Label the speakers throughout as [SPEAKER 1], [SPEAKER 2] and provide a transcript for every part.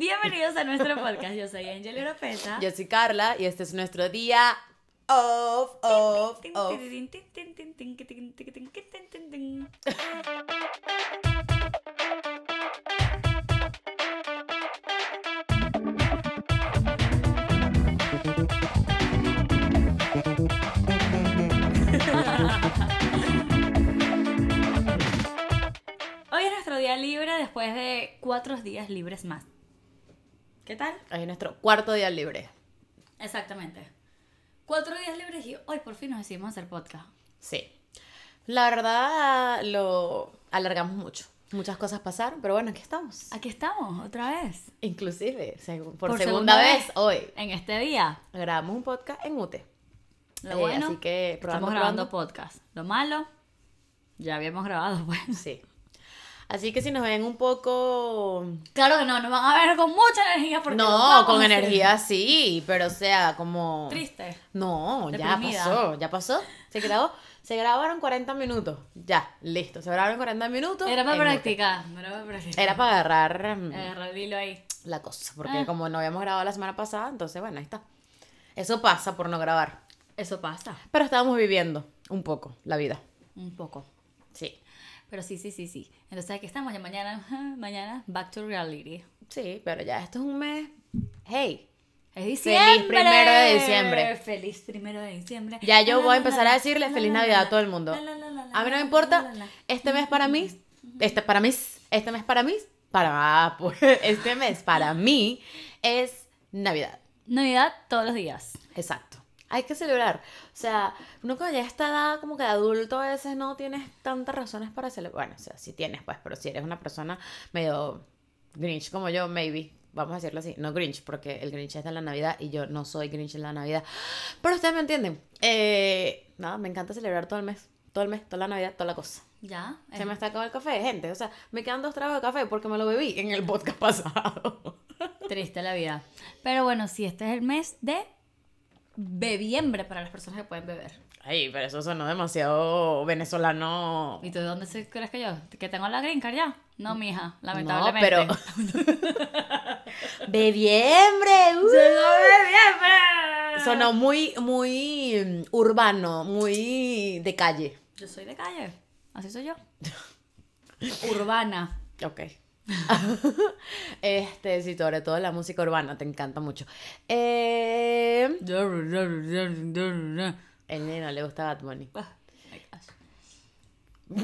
[SPEAKER 1] Bienvenidos a nuestro podcast. Yo soy Angel Europeta.
[SPEAKER 2] Yo soy Carla y este es nuestro día off, off, off.
[SPEAKER 1] Hoy es nuestro día libre después de cuatro días libres más. ¿Qué tal?
[SPEAKER 2] Es nuestro cuarto día libre.
[SPEAKER 1] Exactamente. Cuatro días libres y hoy por fin nos decidimos hacer podcast.
[SPEAKER 2] Sí. La verdad lo alargamos mucho. Muchas cosas pasaron, pero bueno, aquí estamos.
[SPEAKER 1] Aquí estamos, otra vez.
[SPEAKER 2] Inclusive, seg- por,
[SPEAKER 1] Por
[SPEAKER 2] segunda,
[SPEAKER 1] segunda
[SPEAKER 2] vez,
[SPEAKER 1] vez.
[SPEAKER 2] hoy,
[SPEAKER 1] En este día.
[SPEAKER 2] grabamos un podcast en UTE.
[SPEAKER 1] Lo
[SPEAKER 2] Eh,
[SPEAKER 1] bueno,
[SPEAKER 2] así que probando,
[SPEAKER 1] estamos grabando
[SPEAKER 2] probando.
[SPEAKER 1] podcast. Lo malo, ya habíamos grabado, pues.
[SPEAKER 2] Sí. Así que si nos ven un poco...
[SPEAKER 1] Claro que no, nos van a ver con mucha energía porque
[SPEAKER 2] No, con energía sí, pero o sea, como...
[SPEAKER 1] Triste.
[SPEAKER 2] No, ya pasó, ya pasó. Se grabó, se grabaron 40 minutos. Ya, listo. Se grabaron 40 minutos.
[SPEAKER 1] Era para practicar. Era para practicar.
[SPEAKER 2] Era para agarrar mm,
[SPEAKER 1] Agarrar el hilo ahí.
[SPEAKER 2] la cosa, porque
[SPEAKER 1] Ah.
[SPEAKER 2] como no habíamos grabado la semana pasada, entonces bueno, ahí está. Eso pasa por no grabar.
[SPEAKER 1] Eso pasa.
[SPEAKER 2] Pero estábamos viviendo un poco la vida.
[SPEAKER 1] Un poco.
[SPEAKER 2] Sí.
[SPEAKER 1] Pero sí, sí, sí, sí. Entonces aquí estamos ya mañana, mañana, back to reality.
[SPEAKER 2] Sí, pero ya esto es un mes. Hey,
[SPEAKER 1] Es diciembre.
[SPEAKER 2] primero de diciembre.
[SPEAKER 1] Feliz primero de diciembre.
[SPEAKER 2] ya yo
[SPEAKER 1] La,
[SPEAKER 2] voy a empezar
[SPEAKER 1] la,
[SPEAKER 2] a decirle
[SPEAKER 1] la,
[SPEAKER 2] feliz Navidad a todo el mundo. A mí no me importa. Este mes para mí, este para mí, este mes para mí, para pues, este mes para mí es Navidad.
[SPEAKER 1] Navidad todos los días.
[SPEAKER 2] Exacto. Hay que celebrar. O sea, uno cuando ya está edad como que de adulto a veces no tienes tantas razones para celebrar. Bueno, o sea, sí tienes, pues, pero si eres una persona medio Grinch como yo, maybe. Vamos a decirlo así. No Grinch, porque el Grinch es de la Navidad y yo no soy Grinch en la Navidad. Pero ustedes me entienden. Eh, nada, me encanta celebrar todo el mes. Todo el mes, toda la Navidad, toda la cosa.
[SPEAKER 1] Ya.
[SPEAKER 2] Se
[SPEAKER 1] es-
[SPEAKER 2] me está acabando el café, gente. O sea, me quedan dos tragos de café porque me lo bebí en el podcast pasado.
[SPEAKER 1] Triste la vida. Pero bueno, sí, este es el mes de bebiembre para las personas que pueden beber.
[SPEAKER 2] Ay, pero eso sonó demasiado venezolano.
[SPEAKER 1] ¿Y tú de dónde se- crees que yo? ¿Que tengo la green card ya? No, mija,
[SPEAKER 2] No,
[SPEAKER 1] lamentablemente.
[SPEAKER 2] pero. ¡Bebiembre! ¡uh!
[SPEAKER 1] bebiembre!
[SPEAKER 2] Sonó muy, muy mm, urbano, muy de calle.
[SPEAKER 1] Yo soy de calle, así soy yo. Urbana.
[SPEAKER 2] Ok. este, sí, sobre todo la música urbana, te encanta mucho. Eh, el neno le gusta Bad Bunny.
[SPEAKER 1] Ah.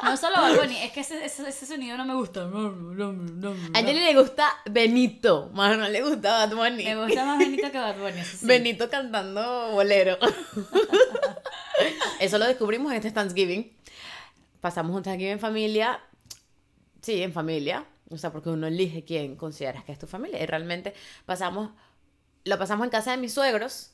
[SPEAKER 1] No solo Bad Bunny, es que ese, ese, ese sonido no me gusta.
[SPEAKER 2] A Angeli le gusta Benito, más no le gusta Bad Bunny.
[SPEAKER 1] Me gusta más Benito que Bad Bunny. eso sí.
[SPEAKER 2] Benito cantando bolero. Eso lo descubrimos en este Thanksgiving. Pasamos un Thanksgiving en familia. Sí, en familia. O sea, porque uno elige quién consideras que es tu familia. Y realmente pasamos, lo pasamos en casa de mis suegros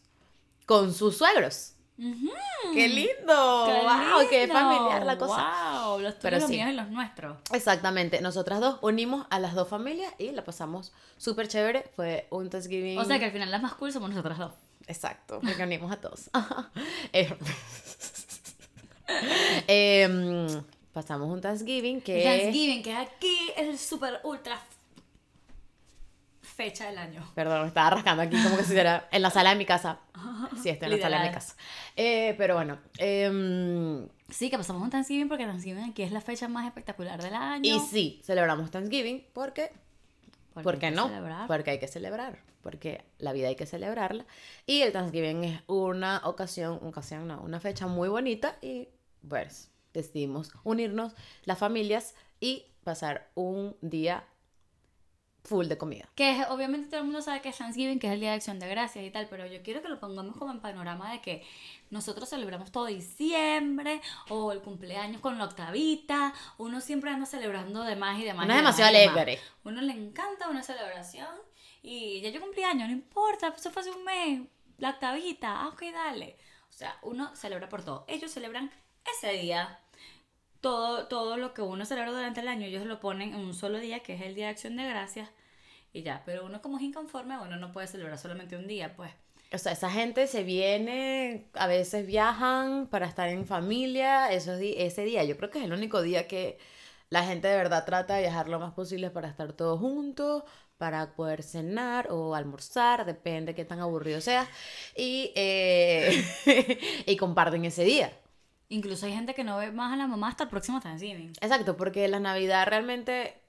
[SPEAKER 2] con sus suegros. ¡Qué lindo!
[SPEAKER 1] ¡Qué
[SPEAKER 2] ¡Wow! ¡Qué familiar la cosa!
[SPEAKER 1] ¡Wow! Los tuyos,
[SPEAKER 2] Pero
[SPEAKER 1] los
[SPEAKER 2] sí.
[SPEAKER 1] míos y los nuestros.
[SPEAKER 2] Exactamente. Nosotras dos unimos a las dos familias y la pasamos súper chévere. Fue un Thanksgiving.
[SPEAKER 1] O sea que al final las más cool somos nosotras dos.
[SPEAKER 2] Exacto, porque unimos a todos. Eh, em, pasamos un Thanksgiving que...
[SPEAKER 1] Thanksgiving, que aquí es el super ultra fecha del año.
[SPEAKER 2] Perdón, me estaba rascando aquí como que si era en la sala de mi casa. Sí, estoy en la sala de mi casa. Eh, pero bueno, em,
[SPEAKER 1] Sí, que pasamos un Thanksgiving porque Thanksgiving aquí es la fecha más espectacular del año.
[SPEAKER 2] y sí, celebramos Thanksgiving porque...
[SPEAKER 1] Porque
[SPEAKER 2] ¿Por
[SPEAKER 1] hay
[SPEAKER 2] qué
[SPEAKER 1] que
[SPEAKER 2] no?
[SPEAKER 1] celebrar.
[SPEAKER 2] Porque hay que celebrar, porque la vida hay que celebrarla. Y el Thanksgiving es una ocasión, ocasión no, una fecha muy bonita y pues decidimos unirnos las familias y pasar un día full de comida.
[SPEAKER 1] Que es- obviamente todo el mundo sabe que es Thanksgiving, que es el Día de Acción de Gracias y tal, pero yo quiero que lo pongamos como en panorama de que nosotros celebramos todo diciembre, o el cumpleaños con la octavita, uno siempre anda celebrando de más y demás.
[SPEAKER 2] Uno
[SPEAKER 1] y
[SPEAKER 2] es demasiado alegre.
[SPEAKER 1] Uno le encanta una celebración y ya yo cumplí años, no importa, eso fue hace un mes, la octavita, ah, ok, dale. O sea, uno celebra por todo. Ellos celebran ese día. Todo, todo lo que uno celebra durante el año, ellos lo ponen en un solo día, que es el Día de Acción de Gracias, y ya. Pero uno como es inconforme, uno no puede celebrar solamente un día, pues.
[SPEAKER 2] O sea, esa gente se viene, a veces viajan para estar en familia, esos ese día. Yo creo que es el único día que La gente de verdad trata de viajar lo más posible para estar todos juntos, para poder cenar o almorzar, depende de qué tan aburrido sea, y, eh, y comparten ese día.
[SPEAKER 1] Incluso hay gente que no ve más a la mamá hasta el próximo Thanksgiving.
[SPEAKER 2] Exacto, porque la Navidad realmente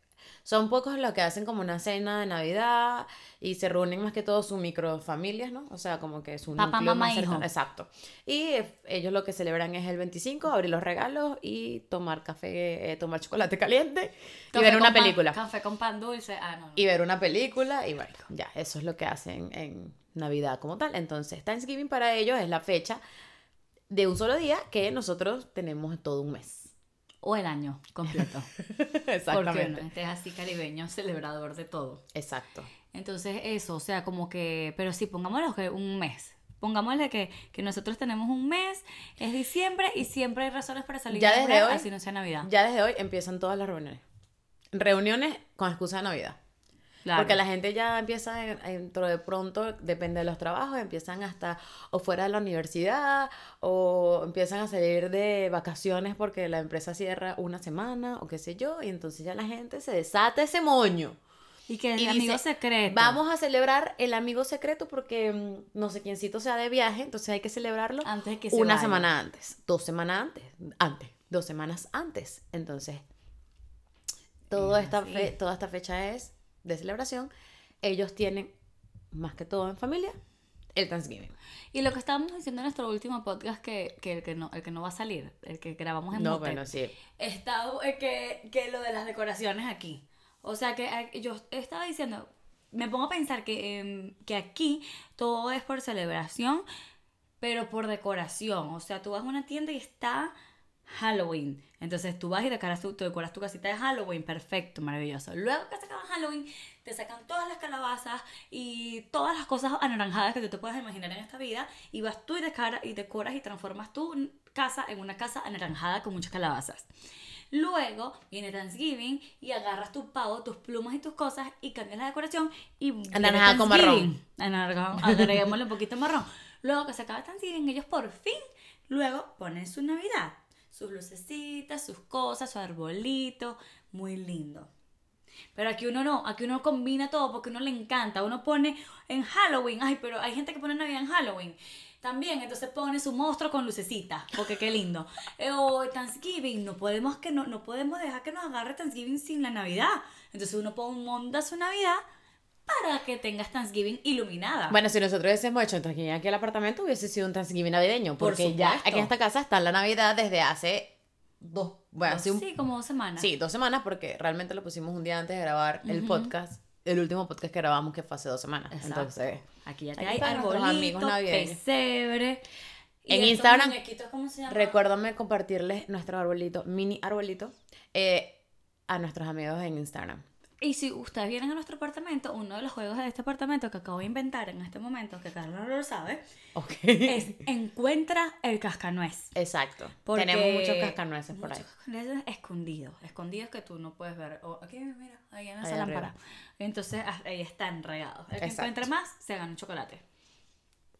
[SPEAKER 2] son pocos los que hacen como una cena de Navidad y se reúnen más que todo sus microfamilias, ¿no? O sea, como que su
[SPEAKER 1] Papá,
[SPEAKER 2] núcleo
[SPEAKER 1] mamá,
[SPEAKER 2] más
[SPEAKER 1] hijo.
[SPEAKER 2] Exacto. Y ellos lo que celebran es el 25, abrir los regalos y tomar café, eh, tomar chocolate caliente y
[SPEAKER 1] Café
[SPEAKER 2] ver
[SPEAKER 1] con
[SPEAKER 2] una
[SPEAKER 1] pan-
[SPEAKER 2] película.
[SPEAKER 1] café con pan dulce. Ah, no. no.
[SPEAKER 2] Y ver una película y bueno, ya, eso es lo que hacen en Navidad como tal. Entonces, Thanksgiving para ellos es la fecha de un solo día que nosotros tenemos todo un mes.
[SPEAKER 1] O el año completo. Porque
[SPEAKER 2] Exactamente.
[SPEAKER 1] uno este es así caribeño, celebrador de todo.
[SPEAKER 2] Exacto.
[SPEAKER 1] Entonces, eso, o sea, como que. Pero sí, pongámoslo que un mes. Pongámosle que, que nosotros tenemos un mes, es diciembre y siempre hay razones para salir
[SPEAKER 2] Ya desde hoy-
[SPEAKER 1] así no sea Navidad.
[SPEAKER 2] Ya desde hoy empiezan todas las reuniones. Reuniones con excusa de Navidad.
[SPEAKER 1] Claro.
[SPEAKER 2] Porque la gente ya empieza en- dentro de pronto, depende de los trabajos, empiezan hasta o fuera de la universidad o empiezan a salir de vacaciones porque la empresa cierra una semana o qué sé yo, y entonces ya la gente se desata ese moño.
[SPEAKER 1] Y que
[SPEAKER 2] Y
[SPEAKER 1] el amigo
[SPEAKER 2] dice,
[SPEAKER 1] secreto.
[SPEAKER 2] Vamos a celebrar el amigo secreto porque mm, no sé quiéncito sea de viaje, entonces hay que celebrarlo
[SPEAKER 1] Antes que se
[SPEAKER 2] una
[SPEAKER 1] vaya.
[SPEAKER 2] semana antes, dos semanas antes, antes, dos semanas antes. Entonces, todo
[SPEAKER 1] Es
[SPEAKER 2] esta fe- toda esta fecha es de celebración. Ellos tienen, más que todo en familia, el Thanksgiving.
[SPEAKER 1] Y lo que estábamos diciendo en nuestro último podcast, que, que, el, que, no, el que no va a salir, el que grabamos en
[SPEAKER 2] No,
[SPEAKER 1] Mute,
[SPEAKER 2] bueno, sí.
[SPEAKER 1] está eh, que, que lo de las decoraciones aquí. O sea, que eh, yo estaba diciendo, me pongo a pensar que, em, que aquí todo es por celebración, pero por decoración. O sea, tú vas a una tienda y está Halloween. Entonces tú vas y decoras tu, tú decoras tu casita de Halloween. Perfecto, maravilloso. Luego que se acaba Halloween, te sacan todas las calabazas y todas las cosas anaranjadas que tú te puedas imaginar en esta vida. Y vas tú y, decara- y decoras y transformas tu casa en una casa anaranjada con muchas calabazas. Luego viene Thanksgiving y agarras tu pavo, tus plumas y tus cosas y cambias la decoración y
[SPEAKER 2] Anaranjada con
[SPEAKER 1] Thanksgiving. Anaranjada- Agreguémosle un poquito marrón. Luego que se acaba Thanksgiving, ellos por fin luego ponen su Navidad, sus lucecitas, sus cosas, su arbolito, muy lindo. Pero aquí uno no, aquí uno combina todo porque uno le encanta. Uno pone en Halloween, ay, pero hay gente que pone Navidad en Halloween. También, entonces pone su monstruo con lucecita, porque qué lindo. Eh, O Thanksgiving, no podemos, que no, no podemos dejar que nos agarre Thanksgiving sin la Navidad. Entonces uno pone monta su Navidad para que tengas Thanksgiving iluminada.
[SPEAKER 2] Bueno, si nosotros hubiésemos hecho Thanksgiving aquí al apartamento, hubiese sido un Thanksgiving navideño.
[SPEAKER 1] Por
[SPEAKER 2] Porque ya aquí en esta casa está la Navidad desde hace dos, bueno, hace un
[SPEAKER 1] sí, como dos semanas.
[SPEAKER 2] Sí, dos semanas porque realmente lo pusimos un día antes de grabar el podcast. El último podcast que grabamos que fue hace dos semanas.
[SPEAKER 1] Exacto.
[SPEAKER 2] Entonces,
[SPEAKER 1] Aquí ya te
[SPEAKER 2] Aquí
[SPEAKER 1] hay
[SPEAKER 2] amigos navideños.
[SPEAKER 1] pesebre.
[SPEAKER 2] En Instagram, recuérdame compartirles nuestro arbolito, mini arbolito, eh, a nuestros amigos en Instagram.
[SPEAKER 1] Y si ustedes vienen a nuestro apartamento, uno de los juegos de este apartamento que acabo de inventar en este momento, que Carlos no lo sabe,
[SPEAKER 2] Ok.
[SPEAKER 1] es encuentra el cascanuez.
[SPEAKER 2] Exacto.
[SPEAKER 1] Porque
[SPEAKER 2] Tenemos muchos cascanueces por ahí.
[SPEAKER 1] Muchos cascanueces escondidos, escondidos que tú no puedes ver. O aquí, mira, ahí en esa
[SPEAKER 2] Ahí
[SPEAKER 1] lámpara. Entonces ah, ahí están regados. El que
[SPEAKER 2] Exacto.
[SPEAKER 1] encuentre más, se gana un chocolate.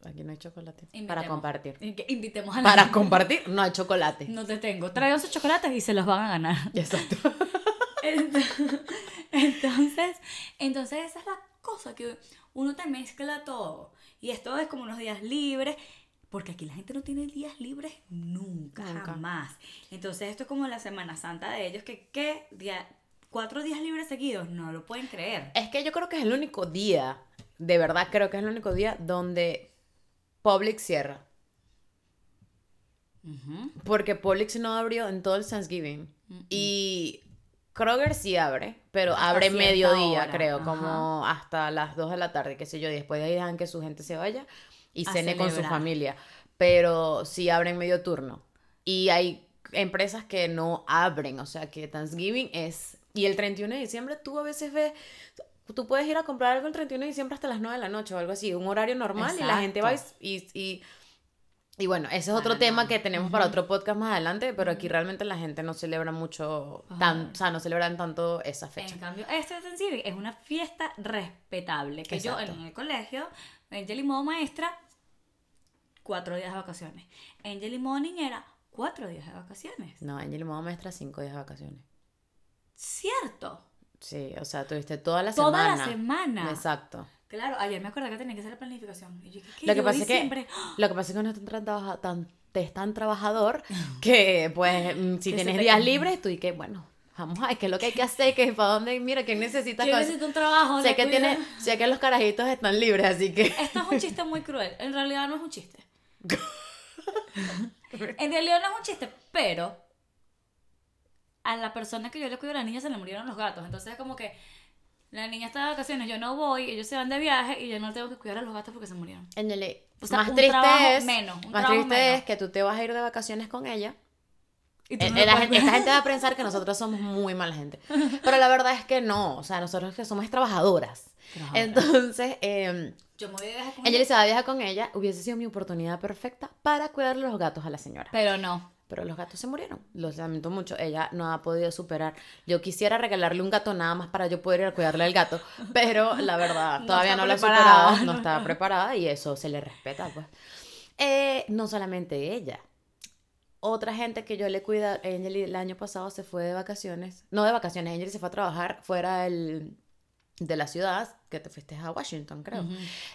[SPEAKER 2] Aquí no hay chocolate.
[SPEAKER 1] Invitemos.
[SPEAKER 2] Para compartir.
[SPEAKER 1] Invitemos a la
[SPEAKER 2] Para
[SPEAKER 1] gente.
[SPEAKER 2] compartir, no hay chocolate.
[SPEAKER 1] No te tengo. Traigan sus chocolates y se los van a ganar.
[SPEAKER 2] Exacto.
[SPEAKER 1] Entonces, entonces esa es la cosa, que uno te mezcla todo. Y esto es como unos días libres, porque aquí la gente no tiene días libres nunca,
[SPEAKER 2] Nunca.
[SPEAKER 1] jamás. Entonces esto es como la Semana Santa de ellos, que ¿qué? Día, cuatro días libres seguidos, no lo pueden creer.
[SPEAKER 2] Es que yo creo que es el único día, de verdad creo que es el único día donde Publix cierra. Porque Publix no abrió en todo el Thanksgiving. Y Kroger sí abre, pero
[SPEAKER 1] Hasta
[SPEAKER 2] abre mediodía,
[SPEAKER 1] hora,
[SPEAKER 2] creo,
[SPEAKER 1] ajá.
[SPEAKER 2] como hasta las 2 de la tarde, qué sé yo. Y después de ahí dejan que su gente se vaya y
[SPEAKER 1] A
[SPEAKER 2] cene con su familia. Pero sí abren medio turno. Y hay empresas que no abren, o sea que Thanksgiving es... Y el 31 de diciembre tú a veces ves... Tú puedes ir a comprar algo el 31 de diciembre hasta las 9 de la noche o algo así, un horario normal y la gente va y,
[SPEAKER 1] Exacto.
[SPEAKER 2] y, y- bueno, ese es otro tema que tenemos para otro podcast más adelante, pero aquí realmente la gente no celebra mucho, tan, o sea, no celebran tanto esa fecha.
[SPEAKER 1] En cambio, este Thanksgiving es una fiesta respetable. Que yo en el colegio, Angel y modo maestra, cuatro días de vacaciones. Angel y modo niñera, cuatro días de vacaciones.
[SPEAKER 2] No, Angel y modo maestra, cinco días de vacaciones.
[SPEAKER 1] cierto.
[SPEAKER 2] Sí, o sea, tuviste toda la
[SPEAKER 1] Toda
[SPEAKER 2] semana.
[SPEAKER 1] la semana.
[SPEAKER 2] Exacto.
[SPEAKER 1] Claro, ayer me acordé que tenía que hacer la planificación. Y yo, ¿qué?
[SPEAKER 2] Lo que
[SPEAKER 1] Yo
[SPEAKER 2] pasa es que lo que pasa es que no es tan, trabaja- tan, es tan trabajador que pues mm, si
[SPEAKER 1] Que
[SPEAKER 2] tienes días libres tú y que bueno, vamos a ver qué es lo que hay que hacer, que para dónde, mira, que necesitas
[SPEAKER 1] Yo necesito un trabajo.
[SPEAKER 2] Sé que tiene, sé que los carajitos están libres, así que
[SPEAKER 1] Esto es un chiste muy cruel. En realidad no es un chiste. en realidad no es un chiste, pero a la persona que yo le cuido a la niña se le murieron los gatos. Entonces es como que la niña está de vacaciones, yo no voy, ellos se van de viaje y yo no tengo que cuidar a los gatos porque se murieron.
[SPEAKER 2] Ándale,
[SPEAKER 1] O sea,
[SPEAKER 2] más triste es,
[SPEAKER 1] menos,
[SPEAKER 2] más triste
[SPEAKER 1] menos.
[SPEAKER 2] es que tú te vas a ir de vacaciones con ella.
[SPEAKER 1] Y tú
[SPEAKER 2] Eh,
[SPEAKER 1] no
[SPEAKER 2] eh, la gente- esta gente va a pensar que nosotros somos muy mala gente. Pero la verdad es que no. O sea, nosotros que somos trabajadoras.
[SPEAKER 1] Trabajadoras.
[SPEAKER 2] Entonces, eh,
[SPEAKER 1] Yo me voy de viaje con
[SPEAKER 2] ella se va a viajar con ella. Hubiese sido mi oportunidad perfecta para cuidar los gatos a la señora.
[SPEAKER 1] Pero no.
[SPEAKER 2] Pero los gatos se murieron. Lo lamento mucho. Ella no ha podido superar. Yo quisiera regalarle un gato nada más para yo poder ir a cuidarle al gato. Pero la verdad,
[SPEAKER 1] No
[SPEAKER 2] todavía no lo ha
[SPEAKER 1] preparada.
[SPEAKER 2] superado. No estaba preparada y eso se le respeta, pues. Eh, no solamente ella. Otra gente que yo le cuida, Angel el año pasado se fue de vacaciones. No de vacaciones, Angel se fue a trabajar fuera del- de la ciudad, que te fuiste a Washington, creo.
[SPEAKER 1] Ujú.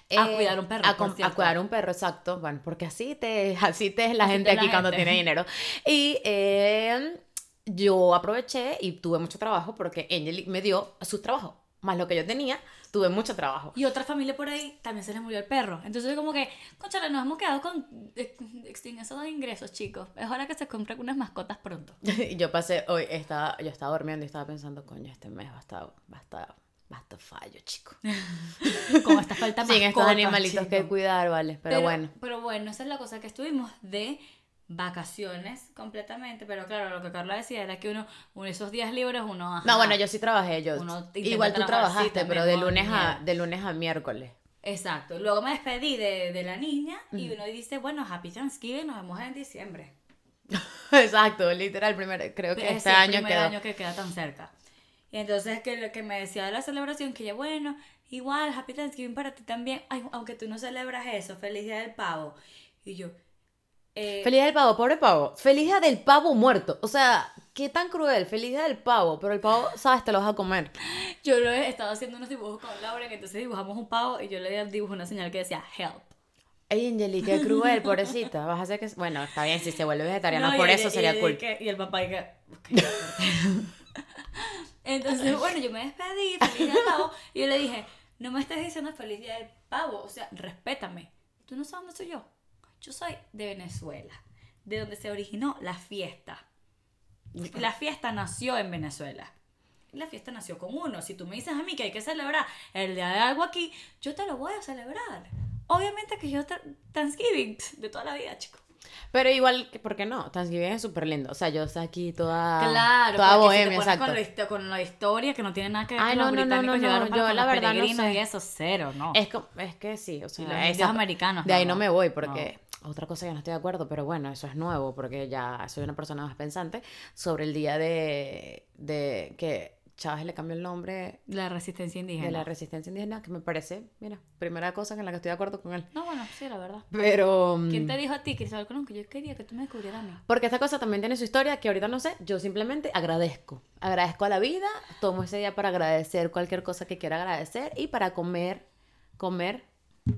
[SPEAKER 2] Eh,
[SPEAKER 1] A cuidar un perro,
[SPEAKER 2] A, a cuidar un perro, exacto. Bueno, porque así te, así te es la
[SPEAKER 1] Así
[SPEAKER 2] gente
[SPEAKER 1] la
[SPEAKER 2] aquí cuando
[SPEAKER 1] gente.
[SPEAKER 2] tiene dinero. Y eh, yo aproveché y tuve mucho trabajo porque Angel me dio su trabajo. Más lo que yo tenía, tuve mucho trabajo.
[SPEAKER 1] Y otra familia por ahí también se les murió el perro. Entonces, como que, conchale, nos hemos quedado con de ingresos, chicos. Es hora que se compren unas mascotas pronto.
[SPEAKER 2] Yo pasé hoy, estaba, yo estaba durmiendo y estaba pensando, coño, este mes va a estar, va a estar, va a estar fallo, chico.
[SPEAKER 1] Con esta falta
[SPEAKER 2] Sin estos
[SPEAKER 1] mascotas,
[SPEAKER 2] animalitos que cuidar, vale. Pero, bueno.
[SPEAKER 1] Pero bueno, esa es la cosa que estuvimos de vacaciones completamente. Pero claro, lo que Carla decía era que uno, uno esos días libres, uno. ajá,
[SPEAKER 2] No, bueno, yo sí trabajé, yo. Igual tú
[SPEAKER 1] sí,
[SPEAKER 2] trabajaste, pero de lunes a, de lunes a miércoles.
[SPEAKER 1] Exacto. Luego me despedí de, de la niña y uno dice, bueno, Happy Thanksgiving, nos vemos en diciembre.
[SPEAKER 2] Exacto, literal, primero, creo que
[SPEAKER 1] Es
[SPEAKER 2] este
[SPEAKER 1] el
[SPEAKER 2] año
[SPEAKER 1] primer
[SPEAKER 2] quedó.
[SPEAKER 1] año que queda tan cerca. Y entonces que lo que me decía de la celebración, que ya bueno, igual, Happy Thanksgiving para ti también, Ay, aunque tú no celebras eso, feliz día del pavo. Y yo, eh,
[SPEAKER 2] Feliz día del pavo, pobre pavo. Feliz día del pavo muerto. O sea, qué tan cruel. Feliz día del pavo, pero el pavo, sabes, te lo vas a comer.
[SPEAKER 1] yo lo he estado haciendo unos dibujos con Laura, que entonces dibujamos un pavo y yo le dibujo una señal que decía help.
[SPEAKER 2] Ey, Angeli, qué cruel, pobrecita. Vas a hacer que. Bueno, está bien, si se vuelve vegetariana,
[SPEAKER 1] No,
[SPEAKER 2] por
[SPEAKER 1] y-
[SPEAKER 2] eso
[SPEAKER 1] y-
[SPEAKER 2] sería
[SPEAKER 1] y-
[SPEAKER 2] cool.
[SPEAKER 1] Y, que- y el papá y que... Entonces, bueno, yo me despedí, feliz día pavo, y yo le dije, no me estés diciendo feliz día del pavo, o sea, respétame. Tú no sabes dónde soy yo. Yo soy de Venezuela, de donde se originó la fiesta. La fiesta nació en Venezuela. La fiesta nació con uno. Si tú me dices a mí que hay que celebrar el día de algo aquí, yo te lo voy a celebrar. Obviamente que yo Thanksgiving de toda la vida, chicos.
[SPEAKER 2] Pero igual, ¿por qué no? Thanksgiving es súper lindo. O sea, yo estoy aquí toda.
[SPEAKER 1] Claro,
[SPEAKER 2] Toda
[SPEAKER 1] si te
[SPEAKER 2] bohemia,
[SPEAKER 1] pones
[SPEAKER 2] exacto.
[SPEAKER 1] Con la, histo- con la historia que no tiene nada que ver
[SPEAKER 2] Ay,
[SPEAKER 1] con
[SPEAKER 2] no,
[SPEAKER 1] los
[SPEAKER 2] no, no,
[SPEAKER 1] británicos
[SPEAKER 2] no, no,
[SPEAKER 1] para
[SPEAKER 2] yo la verdad no sé.
[SPEAKER 1] y eso, cero, ¿no?
[SPEAKER 2] Es, co- es que sí, o sea,
[SPEAKER 1] los
[SPEAKER 2] esa-
[SPEAKER 1] americanos,
[SPEAKER 2] de ahí
[SPEAKER 1] no,
[SPEAKER 2] no me
[SPEAKER 1] no.
[SPEAKER 2] voy porque otra cosa que no estoy de acuerdo, pero bueno, eso es nuevo porque ya soy una persona más pensante sobre el día de, de que Chávez le cambió el nombre
[SPEAKER 1] La resistencia indígena.
[SPEAKER 2] de la resistencia indígena, que me parece, mira, primera cosa en la que estoy de acuerdo con él.
[SPEAKER 1] No, bueno, sí, la verdad.
[SPEAKER 2] Pero... mm,
[SPEAKER 1] ¿Quién te dijo a ti, Cristóbal Colón, que yo quería que tú me descubrieras a mí?
[SPEAKER 2] Porque esta cosa también tiene su historia que ahorita no sé, yo simplemente agradezco. Agradezco a la vida, tomo ese día para agradecer cualquier cosa que quiera agradecer y para comer, comer,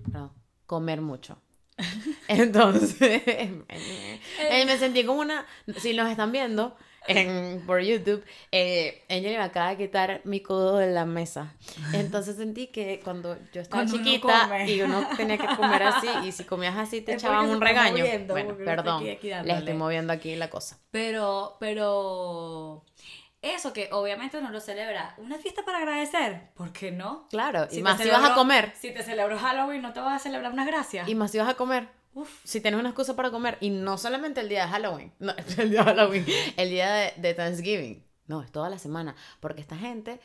[SPEAKER 2] perdón, comer mucho. Entonces, eh, me sentí como una, si nos están viendo en, por YouTube, eh, ella me acaba de quitar mi codo de la mesa. Entonces sentí que cuando yo estaba
[SPEAKER 1] Cuando uno
[SPEAKER 2] chiquita
[SPEAKER 1] come.
[SPEAKER 2] y uno tenía que comer así y si comías así te
[SPEAKER 1] Es
[SPEAKER 2] echaban un regaño.
[SPEAKER 1] moviendo,
[SPEAKER 2] bueno,
[SPEAKER 1] uno
[SPEAKER 2] perdón,
[SPEAKER 1] aquí- aquí
[SPEAKER 2] les estoy moviendo aquí la cosa.
[SPEAKER 1] Pero, pero... Eso que obviamente no lo celebra. Una fiesta para agradecer. ¿Por qué no?
[SPEAKER 2] Claro, y
[SPEAKER 1] te
[SPEAKER 2] más si vas a comer.
[SPEAKER 1] Si te celebro Halloween, no te vas a celebrar unas gracias.
[SPEAKER 2] Y más si vas a comer.
[SPEAKER 1] Uf.
[SPEAKER 2] Si tienes una excusa para comer. Y no solamente el día de Halloween. No, el día de Halloween. El día de, de Thanksgiving. No, es toda la semana. Porque esta gente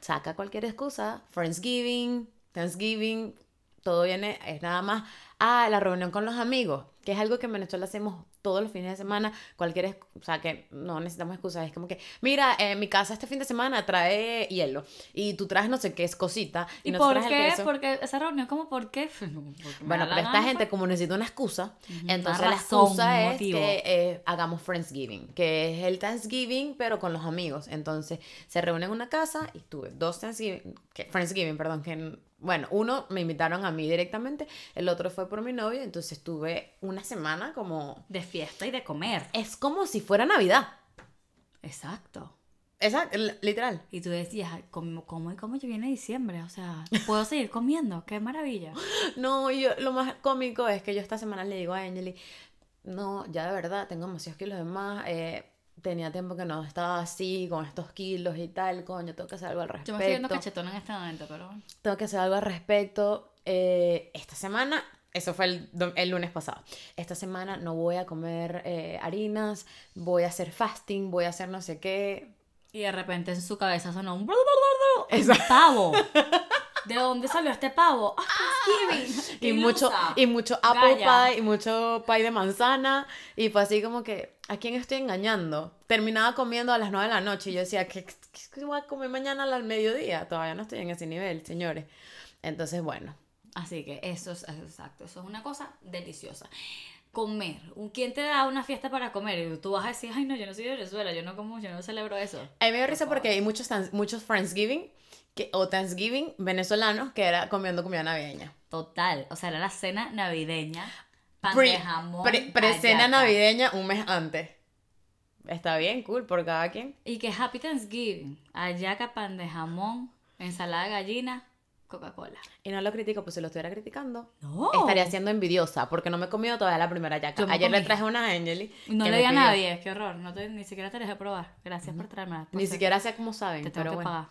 [SPEAKER 2] saca cualquier excusa. Friendsgiving, Thanksgiving. Todo viene, es nada más Ah, la reunión con los amigos, que es algo que en Venezuela hacemos todos los fines de semana, cualquier, o sea, que no necesitamos excusas, es como que, mira, en mi casa este fin de semana trae hielo y tú traes no sé qué es cosita y,
[SPEAKER 1] ¿Y
[SPEAKER 2] no
[SPEAKER 1] por qué? Porque esa reunión, como por qué? No,
[SPEAKER 2] Bueno, pero esta gente
[SPEAKER 1] pues.
[SPEAKER 2] como necesita una excusa, entonces la excusa es
[SPEAKER 1] motivo.
[SPEAKER 2] que eh, hagamos Friendsgiving, que es el Thanksgiving pero con los amigos. Entonces se reúnen en una casa y tuve dos Thanksgiving, que, Friendsgiving, perdón, que bueno, uno me invitaron a mí directamente, el otro fue por mi novio, entonces tuve una semana como...
[SPEAKER 1] De fiesta y de comer.
[SPEAKER 2] Es como si fuera Navidad.
[SPEAKER 1] Exacto.
[SPEAKER 2] L- literal.
[SPEAKER 1] Y tú decías, "Ay, ¿cómo, cómo y cómo ya viene diciembre? O sea, puedo seguir comiendo. ¡Qué maravilla!
[SPEAKER 2] No, y yo, lo más cómico es que yo esta semana le digo a Angeli, no, ya de verdad, tengo demasiados kilos de más, eh, tenía tiempo que no estaba así, con estos kilos y tal, coño, tengo que hacer algo al respecto.
[SPEAKER 1] Yo me estoy viendo cachetona en este momento, pero.
[SPEAKER 2] Tengo que hacer algo al respecto. Eh, esta semana, eso fue el, el lunes pasado, esta semana no voy a comer eh, harinas, voy a hacer fasting, voy a hacer no sé qué.
[SPEAKER 1] Y de repente en su cabeza sonó un...
[SPEAKER 2] Eso.
[SPEAKER 1] pavo. ¿De dónde salió este pavo? ¡Ah, Thanksgiving!
[SPEAKER 2] Y mucho, y mucho apple
[SPEAKER 1] Gaya.
[SPEAKER 2] pie, y mucho pie de manzana. Y fue así como que, ¿a quién estoy engañando? Terminaba comiendo a las 9 de la noche y yo decía, ¿qué, qué- qué voy a comer mañana al mediodía? Todavía no estoy en ese nivel, señores. Entonces, bueno.
[SPEAKER 1] Así que eso es exacto, eso es una cosa deliciosa. Comer. ¿Quién te da una fiesta para comer? Y tú vas a decir, ay no, yo no soy de Venezuela, yo no como, yo no celebro eso.
[SPEAKER 2] A mí me dio risa porque hay muchos, muchos Friendsgiving que, o Thanksgiving venezolanos que era comiendo comida navideña.
[SPEAKER 1] Total, o sea, era la cena navideña, pan
[SPEAKER 2] Pre-
[SPEAKER 1] de jamón,
[SPEAKER 2] pre- Pre-cena
[SPEAKER 1] hallaca.
[SPEAKER 2] navideña un mes antes. Está bien, cool, por cada quien.
[SPEAKER 1] Y que Happy Thanksgiving, hallaca, pan de jamón, ensalada de gallina, Coca-Cola.
[SPEAKER 2] Y no lo critico, pues si lo estuviera criticando,
[SPEAKER 1] No.
[SPEAKER 2] estaría siendo envidiosa porque no me he comido todavía la primera yaca. Ayer le
[SPEAKER 1] comí.
[SPEAKER 2] traje una a Angeli.
[SPEAKER 1] No le di a nadie, qué horror. No te- ni siquiera te dejé probar. Gracias por traerme.
[SPEAKER 2] Ni siquiera sé cómo saben,
[SPEAKER 1] te tengo
[SPEAKER 2] pero
[SPEAKER 1] que
[SPEAKER 2] bueno.
[SPEAKER 1] pagar.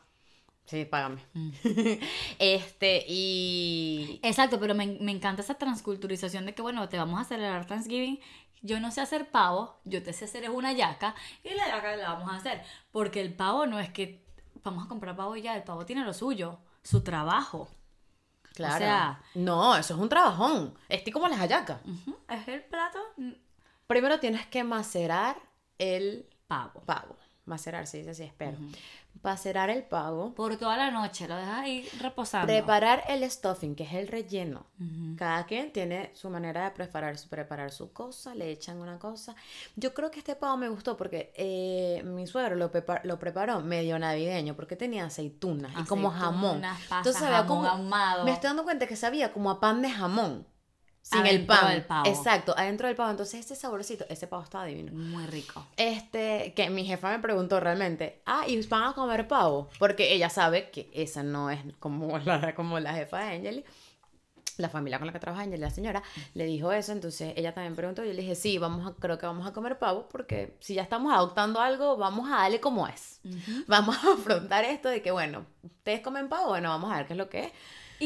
[SPEAKER 2] Sí, págame.
[SPEAKER 1] Mm.
[SPEAKER 2] este, y.
[SPEAKER 1] Exacto, pero me, me encanta esa transculturización de que, bueno, te vamos a celebrar Thanksgiving. Yo no sé hacer pavo, yo te sé hacer es una yaca y la yaca la vamos a hacer. Porque el pavo no es que vamos a comprar pavo y ya, el pavo tiene lo suyo, su trabajo.
[SPEAKER 2] Claro.
[SPEAKER 1] sea-
[SPEAKER 2] no, eso es un trabajón. Estoy como las hallacas.
[SPEAKER 1] Es el plato
[SPEAKER 2] Primero tienes que macerar el
[SPEAKER 1] pavo.
[SPEAKER 2] pavo. Macerar, sí, sí, sí, espero. Macerar el pavo.
[SPEAKER 1] Por toda la noche, lo dejas ahí reposando.
[SPEAKER 2] Preparar el stuffing, que es el relleno. Cada quien tiene su manera de preparar, su- preparar su cosa, le echan una cosa. Yo creo que este pavo me gustó porque eh, mi suegro lo, prepa- lo preparó medio navideño porque tenía aceitunas y como jamón.
[SPEAKER 1] Pasas,
[SPEAKER 2] Entonces sabía
[SPEAKER 1] jamón
[SPEAKER 2] como,
[SPEAKER 1] ahumado.
[SPEAKER 2] me estoy dando cuenta que sabía como a pan de jamón. Sin el pan.
[SPEAKER 1] del pavo.
[SPEAKER 2] Exacto, adentro del pavo. Entonces ese saborcito, ese pavo estaba divino.
[SPEAKER 1] Muy rico.
[SPEAKER 2] Este, que mi jefa me preguntó realmente, ah, ¿y van a comer pavo? Porque ella sabe que esa no es como la, como la jefa de Angeli. La familia con la que trabaja Angeli, la señora, le dijo eso, entonces ella también preguntó y yo le dije, sí, vamos a, creo que vamos a comer pavo porque si ya estamos adoptando algo, vamos a darle como es. Vamos a afrontar esto de que, bueno, ustedes comen pavo, bueno, vamos a ver qué es lo que es.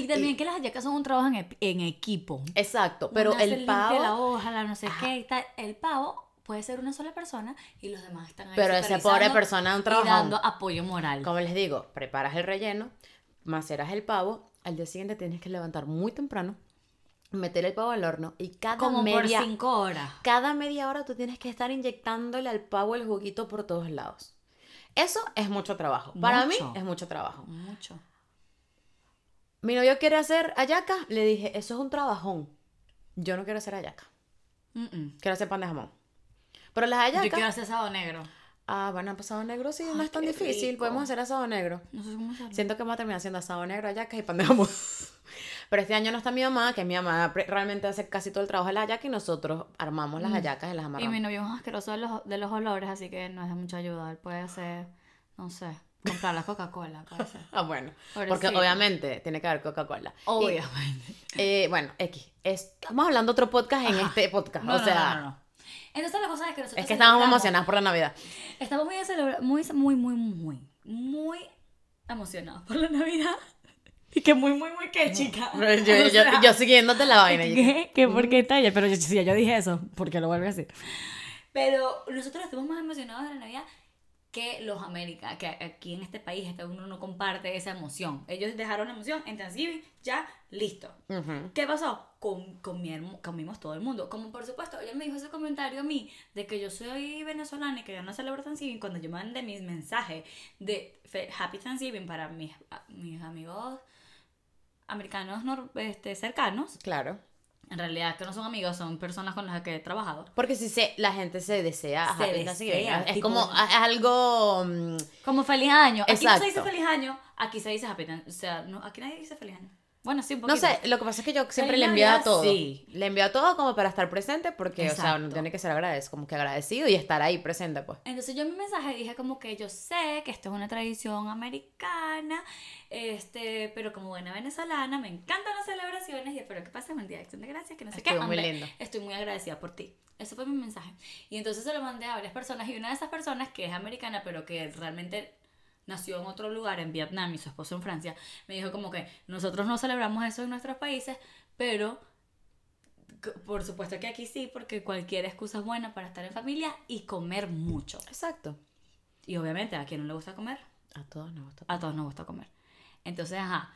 [SPEAKER 1] Y también que las hallacas son un trabajo en, equipo.
[SPEAKER 2] Exacto, pero
[SPEAKER 1] Una
[SPEAKER 2] el
[SPEAKER 1] limpia la
[SPEAKER 2] pavo...
[SPEAKER 1] hoja, la no sé
[SPEAKER 2] Ajá.
[SPEAKER 1] qué y tal. El pavo puede ser una sola persona y los demás están ahí
[SPEAKER 2] Pero esa pobre persona es un
[SPEAKER 1] y
[SPEAKER 2] trabajón.
[SPEAKER 1] dando apoyo moral.
[SPEAKER 2] Como les digo, preparas el relleno, maceras el pavo, al día siguiente tienes que levantar muy temprano, meter el pavo al horno y cada
[SPEAKER 1] Como
[SPEAKER 2] media,
[SPEAKER 1] por cinco horas.
[SPEAKER 2] cada media hora tú tienes que estar inyectándole al pavo el juguito por todos lados. Eso es mucho trabajo. Para mí es mucho trabajo.
[SPEAKER 1] Mucho.
[SPEAKER 2] Mi novio quiere hacer ayaca, le dije, eso es un trabajón. Yo no quiero hacer ayaca, quiero hacer pan de jamón. Pero las
[SPEAKER 1] Yo
[SPEAKER 2] ayacas,
[SPEAKER 1] quiero hacer asado negro.
[SPEAKER 2] ah, bueno, asado negro sí, no es tan difícil,
[SPEAKER 1] rico.
[SPEAKER 2] podemos hacer asado negro.
[SPEAKER 1] No sé cómo hacerlo.
[SPEAKER 2] Siento que vamos a terminar haciendo asado negro, hallacas y pan de jamón. Pero este año no está mi mamá, que mi mamá realmente hace casi todo el trabajo de la hallaca y nosotros armamos las hallacas y las
[SPEAKER 1] Y
[SPEAKER 2] amarramos.
[SPEAKER 1] mi novio es asqueroso de los, de los olores, así que no es de mucha ayuda. Él puede hacer, no sé, comprar la Coca-Cola, puede ser.
[SPEAKER 2] Ah, bueno. Porque obviamente tiene que haber Coca-Cola. Y,
[SPEAKER 1] Obviamente.
[SPEAKER 2] eh, bueno, X. Estamos hablando otro podcast en este podcast.
[SPEAKER 1] No,
[SPEAKER 2] o
[SPEAKER 1] no,
[SPEAKER 2] sea,
[SPEAKER 1] no. Entonces la cosa es que nosotros
[SPEAKER 2] es que estábamos
[SPEAKER 1] celebramos-
[SPEAKER 2] emocionados por la Navidad.
[SPEAKER 1] Estamos muy, muy, muy, muy, muy, muy emocionados por la Navidad. Y que muy, muy, muy, ¿qué, chica?
[SPEAKER 2] Yo, yo,
[SPEAKER 1] O
[SPEAKER 2] yo,
[SPEAKER 1] sea,
[SPEAKER 2] yo siguiéndote la vaina.
[SPEAKER 1] ¿Qué? ¿Qué? ¿Por qué talla? Pero yo, si ya yo dije eso, ¿por qué lo vuelve a decir? Pero nosotros estamos más emocionados de la Navidad que los americanos, que aquí en este país uno no comparte esa emoción. Ellos dejaron la emoción en Thanksgiving, ya, listo.
[SPEAKER 2] Ujú.
[SPEAKER 1] ¿Qué pasó? Com- comieron- comimos todo el mundo. Como por supuesto, ella me dijo ese comentario a mí de que yo soy venezolana y que yo no celebro Thanksgiving. Cuando yo mandé mis mensajes de Happy Thanksgiving para mis, mis amigos americanos nor- este, cercanos,
[SPEAKER 2] Claro.
[SPEAKER 1] En realidad que no son amigos, son personas con las que he trabajado.
[SPEAKER 2] Porque si se, la gente se desea,
[SPEAKER 1] Se desea,
[SPEAKER 2] es
[SPEAKER 1] tipo-
[SPEAKER 2] como es algo mm,
[SPEAKER 1] Como feliz año. Aquí no se dice feliz año, aquí se dice Happy. O sea, no, aquí nadie dice feliz año. Bueno, sí, un
[SPEAKER 2] No
[SPEAKER 1] poquito.
[SPEAKER 2] sé, lo que pasa es que yo siempre
[SPEAKER 1] Feliz
[SPEAKER 2] le envío a
[SPEAKER 1] Navidad,
[SPEAKER 2] todo.
[SPEAKER 1] sí.
[SPEAKER 2] Le envío a todo como para estar presente porque, o sea, uno tiene que ser agradecido, como que agradecido y estar ahí presente, pues.
[SPEAKER 1] Entonces yo en mi mensaje dije como que yo sé que esto es una tradición americana, este, pero como buena venezolana me encantan las celebraciones y espero que pasen un día de acción de gracias, que no sé qué.
[SPEAKER 2] Estuvo muy
[SPEAKER 1] Hombre,
[SPEAKER 2] lindo.
[SPEAKER 1] Estoy muy agradecida por ti. Ese fue mi mensaje. Y entonces se lo mandé a varias personas y una de esas personas que es americana pero que realmente nació en otro lugar, en Vietnam y su esposo en Francia, me dijo como que nosotros no celebramos eso en nuestros países, pero por supuesto que aquí sí, porque cualquier excusa es buena para estar en familia y comer mucho.
[SPEAKER 2] Exacto.
[SPEAKER 1] Y obviamente, ¿a quién no le gusta comer?
[SPEAKER 2] A todos nos gusta.
[SPEAKER 1] A todos nos gusta comer. Entonces, ajá.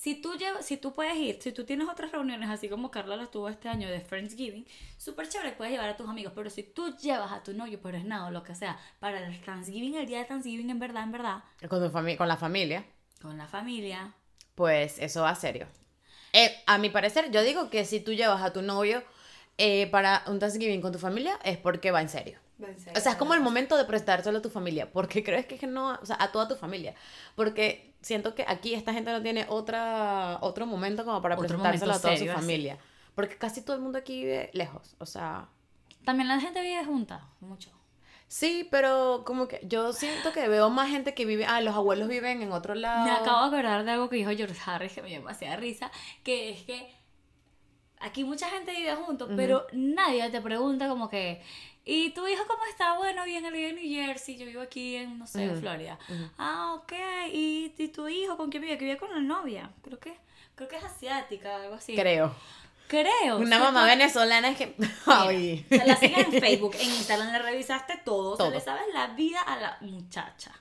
[SPEAKER 1] Si tú, llevas, si tú puedes ir, si tú tienes otras reuniones, así como Carla las tuvo este año de Friendsgiving, súper chévere, puedes llevar a tus amigos. Pero si tú llevas a tu novio, pero es nada, o lo que sea, para el Thanksgiving, el día de Thanksgiving, en verdad, en verdad,
[SPEAKER 2] Con, tu fami- con la familia,
[SPEAKER 1] con la familia,
[SPEAKER 2] pues eso va serio. Eh, a mi parecer, yo digo que si tú llevas a tu novio eh, para un Thanksgiving con tu familia, es porque va en serio. O sea, es como el momento de prestárselo a tu familia. Porque crees que no, o sea, a toda tu familia. Porque siento que aquí esta gente no tiene otra, otro momento como para presentárselo a toda
[SPEAKER 1] serio,
[SPEAKER 2] su
[SPEAKER 1] así.
[SPEAKER 2] familia. Porque casi todo el mundo aquí vive lejos. O sea,
[SPEAKER 1] También la gente vive junta, mucho.
[SPEAKER 2] sí, pero como que yo siento que veo más gente que vive, ah, los abuelos viven en otro lado.
[SPEAKER 1] Me acabo de acordar de algo que dijo George Harris que me dio demasiada risa, que es que aquí mucha gente vive juntos, pero nadie te pregunta como que, ¿y tu hijo cómo está? Bueno, bien, él vive en New Jersey, yo vivo aquí en, no sé,
[SPEAKER 2] Ujú,
[SPEAKER 1] Florida. Ah, ok, ¿Y, y tu hijo con quién vive? Que vive con la novia, creo que, creo que es asiática, algo así.
[SPEAKER 2] Creo.
[SPEAKER 1] Creo.
[SPEAKER 2] Una mamá venezolana es que...
[SPEAKER 1] Mira,
[SPEAKER 2] Ay.
[SPEAKER 1] Se la siguen en Facebook, en Instagram le revisaste todo,
[SPEAKER 2] Todo.
[SPEAKER 1] se le sabes la vida a la muchacha.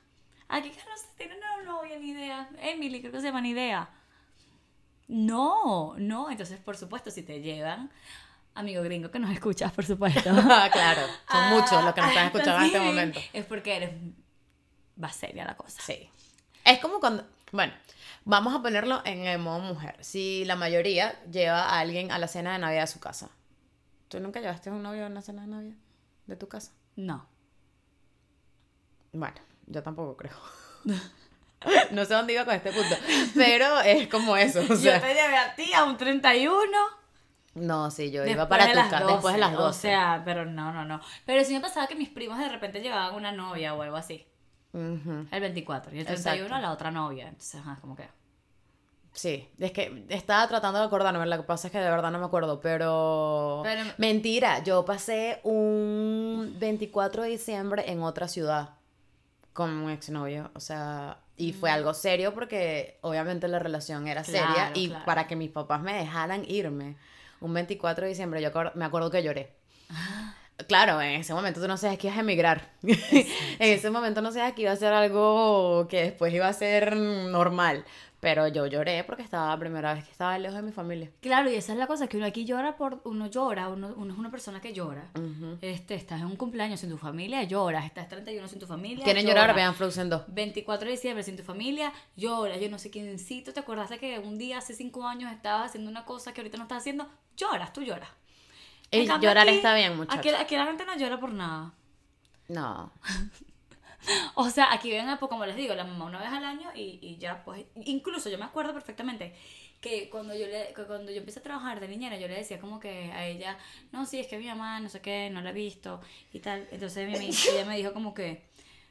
[SPEAKER 1] Aquí que no se tiene una novia ni idea. Emily, creo que se llama ni idea. No, no, entonces por supuesto si te llevan, amigo gringo que nos escuchas, por supuesto.
[SPEAKER 2] claro, son
[SPEAKER 1] Ah,
[SPEAKER 2] muchos los que nos están escuchando en este momento.
[SPEAKER 1] Es porque eres va seria la cosa.
[SPEAKER 2] Sí. Es como cuando, bueno, vamos a ponerlo en el modo mujer. Si la mayoría lleva a alguien a la cena de Navidad a su casa. ¿Tú nunca llevaste a un novio a una cena de Navidad de tu casa?
[SPEAKER 1] No.
[SPEAKER 2] Bueno, yo tampoco creo. no sé dónde iba con este punto, pero es como eso, o sea.
[SPEAKER 1] Yo te llevé a ti a un 31.
[SPEAKER 2] No, sí, yo iba para tu casa
[SPEAKER 1] 12,
[SPEAKER 2] después de las 12.
[SPEAKER 1] O sea, pero no, no, no. Pero sí me pasaba que mis primos de repente llevaban una novia o algo así. El 24 y el
[SPEAKER 2] Exacto.
[SPEAKER 1] 31 a la otra novia. Entonces, ajá, como que.
[SPEAKER 2] Sí, es que estaba tratando de acordarme, lo que pasa es que de verdad no me acuerdo, pero...
[SPEAKER 1] Pero-
[SPEAKER 2] Mentira, yo pasé un 24 de diciembre en otra ciudad con un exnovio, o sea, y fue algo serio porque obviamente la relación era seria y
[SPEAKER 1] claro.
[SPEAKER 2] para que mis papás me dejaran irme un 24 de diciembre, yo me acuerdo que lloré. Claro, en ese momento tú no sabes que ibas a emigrar. en ese momento no sabes que iba a ser algo que después iba a ser normal. Pero yo lloré porque estaba la primera vez que estaba lejos de mi familia.
[SPEAKER 1] Claro, y esa es la cosa, que uno aquí llora por. Uno llora, uno, uno es una persona que llora.
[SPEAKER 2] Ujú.
[SPEAKER 1] Este, estás en un cumpleaños sin tu familia, lloras. Estás 31 sin tu familia.
[SPEAKER 2] ¿Quieren
[SPEAKER 1] lloras.
[SPEAKER 2] llorar? Vean Frozen 2.
[SPEAKER 1] 24 de diciembre sin tu familia, llora. Yo no sé quiéncito, ¿te acordaste que un día hace 5 años estabas haciendo una cosa que ahorita no estás haciendo? Lloras, tú lloras.
[SPEAKER 2] Y llorar
[SPEAKER 1] aquí-
[SPEAKER 2] está bien, muchachos.
[SPEAKER 1] Aquí, aquí la gente no llora por nada.
[SPEAKER 2] No.
[SPEAKER 1] O sea, aquí ven, pues como les digo, la mamá una vez al año y, y ya, pues, incluso yo me acuerdo perfectamente que cuando yo le, cuando yo empecé a trabajar de niñera, yo le decía como que a ella, no, sí, es que mi mamá, no sé qué, no la he visto y tal. Entonces mi, ella me dijo como que,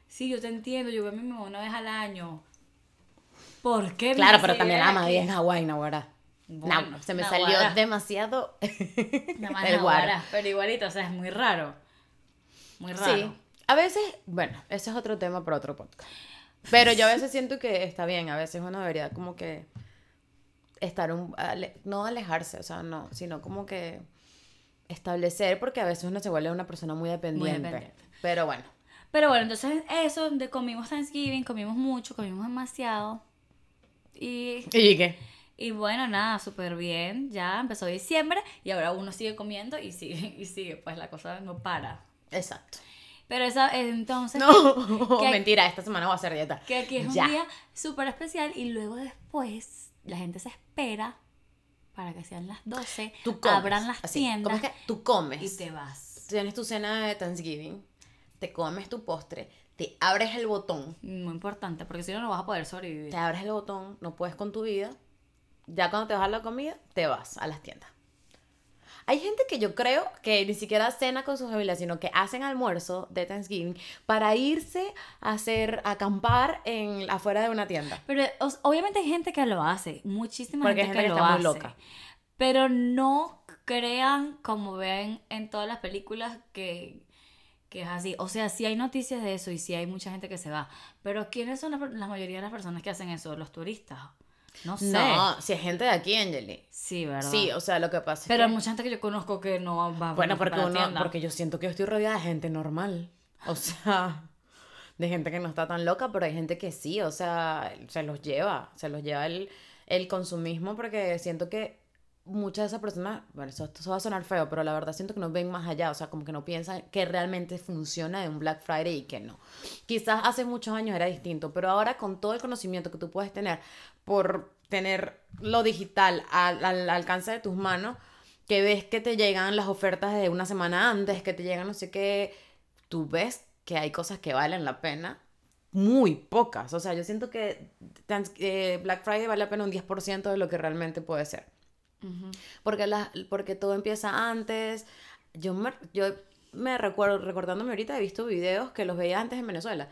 [SPEAKER 1] sí, yo te entiendo, yo veo a mi mamá una vez al año. ¿Por qué?
[SPEAKER 2] Claro, pero también
[SPEAKER 1] yo
[SPEAKER 2] la
[SPEAKER 1] era
[SPEAKER 2] María
[SPEAKER 1] que-
[SPEAKER 2] en Hawái, Nahuara.
[SPEAKER 1] Bueno,
[SPEAKER 2] No, se me
[SPEAKER 1] Naguará.
[SPEAKER 2] salió demasiado el.
[SPEAKER 1] Naguará, pero igualito, o sea, es muy raro. Muy raro.
[SPEAKER 2] Sí. A veces, bueno, ese es otro tema para otro podcast. Pero yo a veces siento que está bien, a veces uno debería como que estar un, ale- no alejarse, o sea, no, sino como que establecer, porque a veces uno se vuelve una persona muy dependiente.
[SPEAKER 1] dependiente.
[SPEAKER 2] Pero bueno,
[SPEAKER 1] Pero bueno, entonces eso, de comimos Thanksgiving, comimos mucho, comimos demasiado. Y,
[SPEAKER 2] ¿Y qué?
[SPEAKER 1] y bueno, nada, súper bien. Ya empezó diciembre y ahora uno sigue comiendo y sigue, y sigue, pues la cosa no para.
[SPEAKER 2] Exacto.
[SPEAKER 1] Pero esa, entonces,
[SPEAKER 2] No,
[SPEAKER 1] que-
[SPEAKER 2] mentira, esta semana voy a hacer dieta.
[SPEAKER 1] que aquí es
[SPEAKER 2] Ya.
[SPEAKER 1] un día súper especial y luego después la gente se espera para que sean las 12,
[SPEAKER 2] Tú comes.
[SPEAKER 1] abran las
[SPEAKER 2] así,
[SPEAKER 1] tiendas
[SPEAKER 2] ¿Cómo es que tú comes?
[SPEAKER 1] y te vas.
[SPEAKER 2] Tienes tu cena de Thanksgiving, te comes tu postre, te abres el botón,
[SPEAKER 1] Muy importante, porque si no, no vas a poder sobrevivir.
[SPEAKER 2] te abres el botón, no puedes con tu vida. Ya cuando te vas a la comida, te vas a las tiendas. Hay gente que yo creo que ni siquiera cena con sus familias, sino que hacen almuerzo de Thanksgiving para irse a hacer, a acampar en, afuera de una tienda.
[SPEAKER 1] Pero obviamente hay gente que lo hace, muchísima
[SPEAKER 2] Porque
[SPEAKER 1] gente,
[SPEAKER 2] gente
[SPEAKER 1] que,
[SPEAKER 2] que
[SPEAKER 1] lo
[SPEAKER 2] está
[SPEAKER 1] hace.
[SPEAKER 2] muy loca.
[SPEAKER 1] Pero no crean como ven en todas las películas que, que es así. O sea, sí hay noticias de eso y sí hay mucha gente que se va. Pero ¿quiénes son la, la mayoría de las personas que hacen eso? Los turistas. No sé.
[SPEAKER 2] No, si hay gente de aquí, Angeli.
[SPEAKER 1] Sí, ¿verdad?
[SPEAKER 2] Sí, o sea, lo que pasa es
[SPEAKER 1] Pero hay mucha gente que yo conozco que no va
[SPEAKER 2] Bueno,
[SPEAKER 1] no fue
[SPEAKER 2] porque, uno,
[SPEAKER 1] tienda.
[SPEAKER 2] porque yo siento que yo estoy rodeada de gente normal. O sea, de gente que no está tan loca, pero hay gente que sí, o sea, se los lleva, se los lleva el, el consumismo porque siento que muchas de esas personas, bueno, eso, esto va a sonar feo, pero la verdad siento que no ven más allá, o sea, como que no piensan que realmente funciona de un Black Friday y que no. Quizás hace muchos años era distinto, pero ahora con todo el conocimiento que tú puedes tener por tener lo digital al, al alcance de tus manos, que ves que te llegan las ofertas de una semana antes, que te llegan no sé qué, tú ves que hay cosas que valen la pena, muy pocas. O sea, yo siento que eh, Black Friday vale la pena un 10% de lo que realmente puede ser. Porque, la, porque todo empieza antes. Yo me, yo me recuerdo, recordándome ahorita, he visto videos que los veía antes en Venezuela.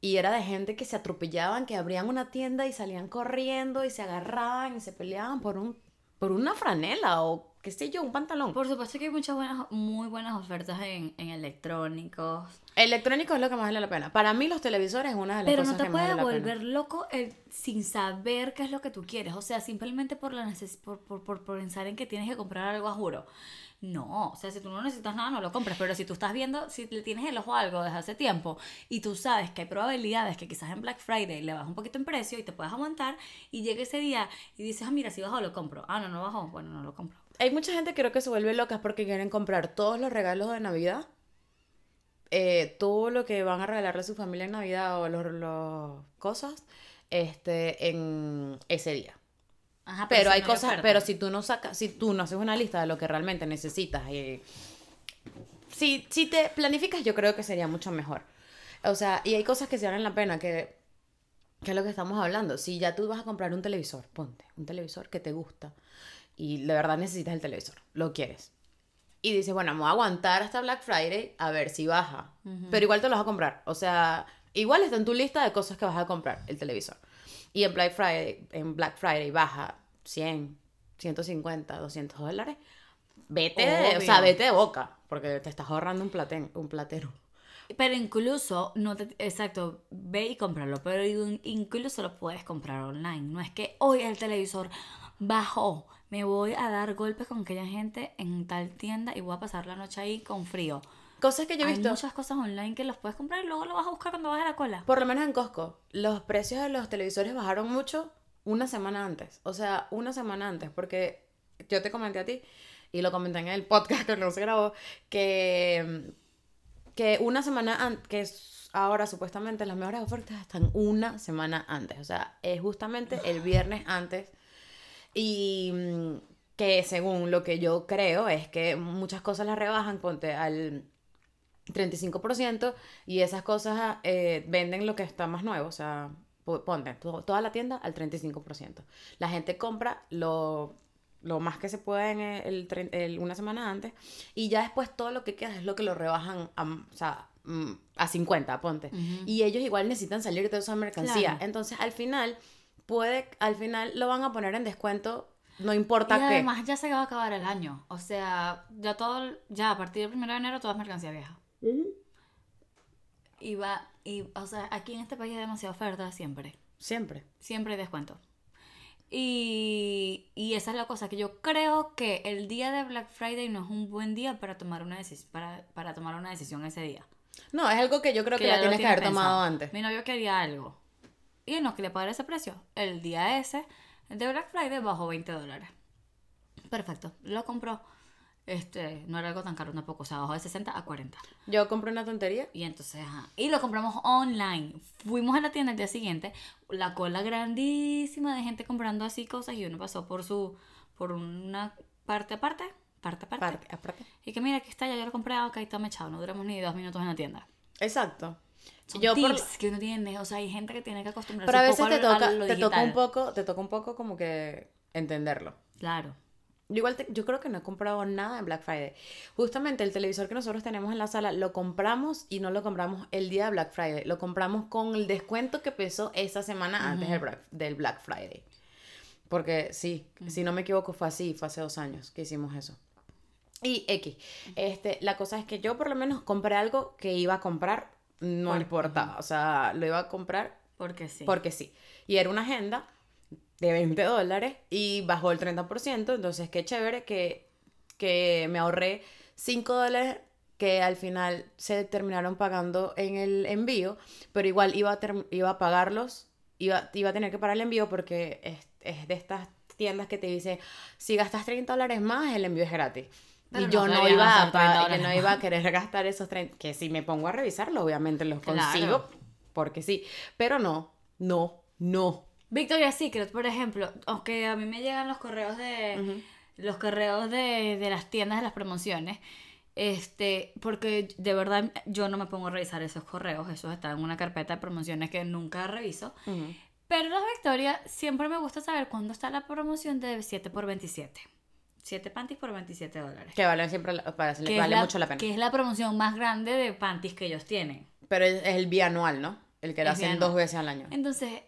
[SPEAKER 2] Y era de gente que se atropellaban, que abrían una tienda y salían corriendo y se agarraban y se peleaban por, un, por una franela o qué sé yo, un pantalón.
[SPEAKER 1] Por supuesto que hay muchas buenas, muy buenas ofertas en, en electrónicos.
[SPEAKER 2] Electrónico es lo que más vale la pena. Para mí los televisores es una de las
[SPEAKER 1] Pero
[SPEAKER 2] cosas
[SPEAKER 1] no te
[SPEAKER 2] que
[SPEAKER 1] puedes
[SPEAKER 2] vale
[SPEAKER 1] volver loco el- sin saber qué es lo que tú quieres. O sea, simplemente por, la neces por, por, por, por pensar en que tienes que comprar algo a juro. No, o sea, si tú no necesitas nada, no lo compres. Pero si tú estás viendo, si le tienes el ojo a algo desde hace tiempo y tú sabes que hay probabilidades que quizás en Black Friday le baja un poquito en precio y te puedes aguantar y llega ese día y dices, ah, mira, si bajó, lo compro. Ah, no, no bajó. Bueno, no lo compro.
[SPEAKER 2] Hay mucha gente que creo que se vuelve loca porque quieren comprar todos los regalos de Navidad. eh, todo lo que van a regalarle a su familia en Navidad o los cosas este, en ese día.
[SPEAKER 1] Ajá,
[SPEAKER 2] Pero
[SPEAKER 1] si
[SPEAKER 2] hay
[SPEAKER 1] no
[SPEAKER 2] cosas, pero si tú no sacas, si tú no haces una lista de lo que realmente necesitas y si, si te planificas, yo creo que sería mucho mejor. O sea, y hay cosas que se valen la pena, que, que es lo que estamos hablando. Si ya tú vas a comprar un televisor, ponte un televisor que te gusta y de verdad necesitas el televisor, lo quieres. Y dices, bueno, me voy a aguantar hasta Black Friday a ver si baja. Pero igual te lo vas a comprar. O sea, igual está en tu lista de cosas que vas a comprar, el televisor. Y en Black Friday, en Black Friday baja 100, 150, 200 dólares. Vete, de- o sea, vete de boca, porque te estás ahorrando un, platén, un platero.
[SPEAKER 1] Pero incluso, no te, exacto, ve y cómpralo, pero in- incluso lo puedes comprar online. No es que hoy el televisor bajó, me voy a dar golpes con aquella gente en tal tienda y voy a pasar la noche ahí con frío.
[SPEAKER 2] Cosas que yo he
[SPEAKER 1] Hay
[SPEAKER 2] visto,
[SPEAKER 1] muchas cosas online que los puedes comprar y luego lo vas a buscar cuando vas a la cola.
[SPEAKER 2] por lo menos en Costco, los precios de los televisores bajaron mucho una semana antes. O sea, una semana antes, porque yo te comenté a ti y lo comenté en el podcast que no se grabó, que, que una semana antes, que ahora supuestamente las mejores ofertas están una semana antes. O sea, es justamente el viernes antes. Y mm, que según lo que yo creo es que muchas cosas las rebajan, ponte al 35% y esas cosas eh, venden lo que está más nuevo, o sea, po- ponte to- toda la tienda al 35%. La gente compra lo, lo más que se puede en el, el- una semana antes y ya después todo lo que queda es lo que lo rebajan a, o sea, mm, a 50, ponte. Y ellos igual necesitan salir de esa mercancía.
[SPEAKER 1] Claro.
[SPEAKER 2] Entonces, al final, puede, al final lo van a poner en descuento, no
[SPEAKER 1] Y
[SPEAKER 2] importa qué.
[SPEAKER 1] además ya se va a acabar el año. O sea, ya todo, ya a partir del 1 de enero todo es mercancía vieja. Y va, y, o sea, aquí en este país hay demasiada oferta siempre.
[SPEAKER 2] Siempre.
[SPEAKER 1] Siempre hay descuento. Y, y esa es la cosa, que yo creo que el día de Black Friday no es un buen día para tomar una, decis- para, para tomar una decisión ese día.
[SPEAKER 2] No, es algo que yo creo que,
[SPEAKER 1] ya
[SPEAKER 2] tienes que haber tomado antes.
[SPEAKER 1] Mi novio quería algo. Y no quería pagar ese precio. El día ese, de Black Friday, bajó 20 dólares. Perfecto. Lo compró. Este, no era algo tan caro tampoco. O sea, bajó de 60 a 40.
[SPEAKER 2] Yo compré una tontería.
[SPEAKER 1] Y entonces, ajá. Y lo compramos online. Fuimos a la tienda el día siguiente. La cola grandísima de gente comprando así cosas. Y uno pasó por su. Por una parte aparte. Parte aparte.
[SPEAKER 2] Aparte, aparte.
[SPEAKER 1] Y que mira, aquí está, ya yo lo compré. Ok, está echado. No duramos ni dos minutos en la tienda.
[SPEAKER 2] Exacto.
[SPEAKER 1] Son
[SPEAKER 2] Yo por-
[SPEAKER 1] tips que uno tiene, o sea, hay gente que tiene que acostumbrarse
[SPEAKER 2] Pero a
[SPEAKER 1] un
[SPEAKER 2] veces
[SPEAKER 1] poco
[SPEAKER 2] te toca,
[SPEAKER 1] a lo
[SPEAKER 2] te toca un poco, te toca un poco como que entenderlo.
[SPEAKER 1] Claro.
[SPEAKER 2] Yo igual te- yo creo que no he comprado nada en Black Friday. Justamente el televisor que nosotros tenemos en la sala lo compramos y no lo compramos el día de Black Friday. Lo compramos con el descuento que pesó esa semana antes del Black, del Black Friday. Porque sí, si no me equivoco fue así, fue hace dos años que hicimos eso. Y X, este, la cosa es que yo por lo menos compré algo que iba a comprar, no
[SPEAKER 1] Por-
[SPEAKER 2] importa, o sea, lo iba a comprar
[SPEAKER 1] Porque sí.
[SPEAKER 2] porque sí. Y era una agenda de 20 dólares y bajó el 30%, entonces qué chévere que, que me ahorré 5 dólares que al final se terminaron pagando en el envío, pero igual iba a, iba a pagarlos, iba, iba a tener que pagar el envío porque es, es de estas tiendas que te dice, si gastas 30 dólares más, el envío es gratis.
[SPEAKER 1] Pero
[SPEAKER 2] y yo no, iba a
[SPEAKER 1] 30
[SPEAKER 2] pa- yo
[SPEAKER 1] dólares
[SPEAKER 2] no iba a querer gastar esos 30, que si me pongo a revisarlo, obviamente los
[SPEAKER 1] Claro.
[SPEAKER 2] consigo, porque sí, pero no, no, no.
[SPEAKER 1] Victoria's Secret, por ejemplo, aunque a mí me llegan los correos de los correos de, de las tiendas de las promociones, este, porque de verdad yo no me pongo a revisar esos correos, esos están en una carpeta de promociones que nunca reviso. Pero los Victoria siempre me gusta saber cuándo está la promoción de 7 por 27. 7 panties por 27 dólares.
[SPEAKER 2] Que vale siempre, la- para-
[SPEAKER 1] Que
[SPEAKER 2] vale
[SPEAKER 1] es la,
[SPEAKER 2] mucho la pena.
[SPEAKER 1] Que es la promoción más grande de panties que ellos tienen.
[SPEAKER 2] Pero es, es el bianual, ¿no? El que lo
[SPEAKER 1] Es
[SPEAKER 2] hacen
[SPEAKER 1] bianual.
[SPEAKER 2] dos veces al año.
[SPEAKER 1] Entonces,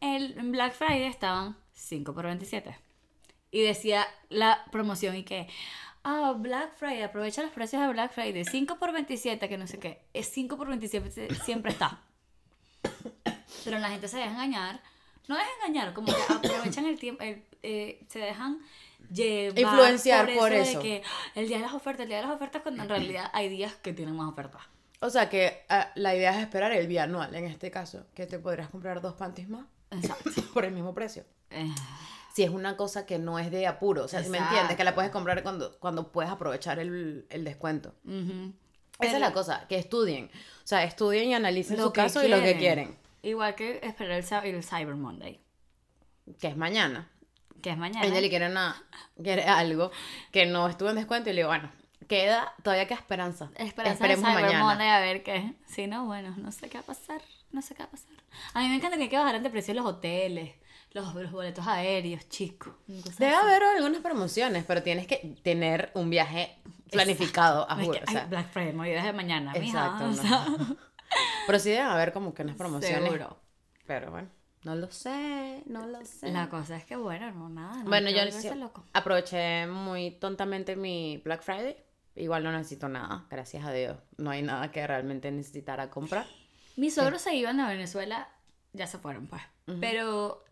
[SPEAKER 1] el en Black Friday estaban 5 por 27. Y decía la promoción y que, ah, Black Friday, aprovecha los precios de Black Friday, 5 por 27, que no sé qué. Es 5 por 27, siempre está. Pero la gente se deja engañar. No deja engañar, como que aprovechan el tiempo, el, eh, se dejan llevar
[SPEAKER 2] Influenciar por
[SPEAKER 1] de
[SPEAKER 2] eso.
[SPEAKER 1] que "Ah, el día de las ofertas, el día de las ofertas, cuando en realidad hay días que tienen más ofertas.
[SPEAKER 2] O sea que ah, la idea es esperar el bianual, en este caso, que te podrías comprar dos panties más
[SPEAKER 1] Exacto.
[SPEAKER 2] por el mismo precio.
[SPEAKER 1] Eh,
[SPEAKER 2] Si es una cosa que no es de apuro, o sea, si me entiendes, que la puedes comprar cuando, cuando puedes aprovechar el, el descuento.
[SPEAKER 1] ujú.
[SPEAKER 2] Esa es la cosa, que estudien. O sea, estudien y analicen
[SPEAKER 1] Lo
[SPEAKER 2] su caso y lo que
[SPEAKER 1] quieren.
[SPEAKER 2] quieren.
[SPEAKER 1] Igual que esperar el, el Cyber Monday,
[SPEAKER 2] Que es mañana.
[SPEAKER 1] Que es mañana.
[SPEAKER 2] Ella le quiere, una, quiere algo que no estuvo en descuento y le digo, bueno, queda, todavía queda esperanza.
[SPEAKER 1] Esperanza de
[SPEAKER 2] Esperemos
[SPEAKER 1] Cyber
[SPEAKER 2] mañana.
[SPEAKER 1] Monday a ver qué. Si no, bueno, no sé qué va a pasar. No sé qué va a pasar. A mí me encanta que hay que bajar de precio los hoteles, los, los boletos aéreos, chicos. cosas
[SPEAKER 2] Debe
[SPEAKER 1] así.
[SPEAKER 2] haber algunas promociones, pero tienes que tener un viaje planificado, a
[SPEAKER 1] No es
[SPEAKER 2] juro,
[SPEAKER 1] que
[SPEAKER 2] o sea,
[SPEAKER 1] Black Friday, me olvidé de mañana. mija,
[SPEAKER 2] Exacto,
[SPEAKER 1] o
[SPEAKER 2] no.
[SPEAKER 1] sea,
[SPEAKER 2] Pero sí deben haber como que unas promociones.
[SPEAKER 1] Seguro.
[SPEAKER 2] Pero bueno, no lo sé, no lo sé.
[SPEAKER 1] La cosa es que, bueno, no, nada. no
[SPEAKER 2] bueno, yo
[SPEAKER 1] loco.
[SPEAKER 2] aproveché muy tontamente mi Black Friday. Igual no necesito nada, gracias a Dios. No hay nada que realmente necesitara comprar.
[SPEAKER 1] Mis suegros se iban a Venezuela, ya se fueron, pues. Pero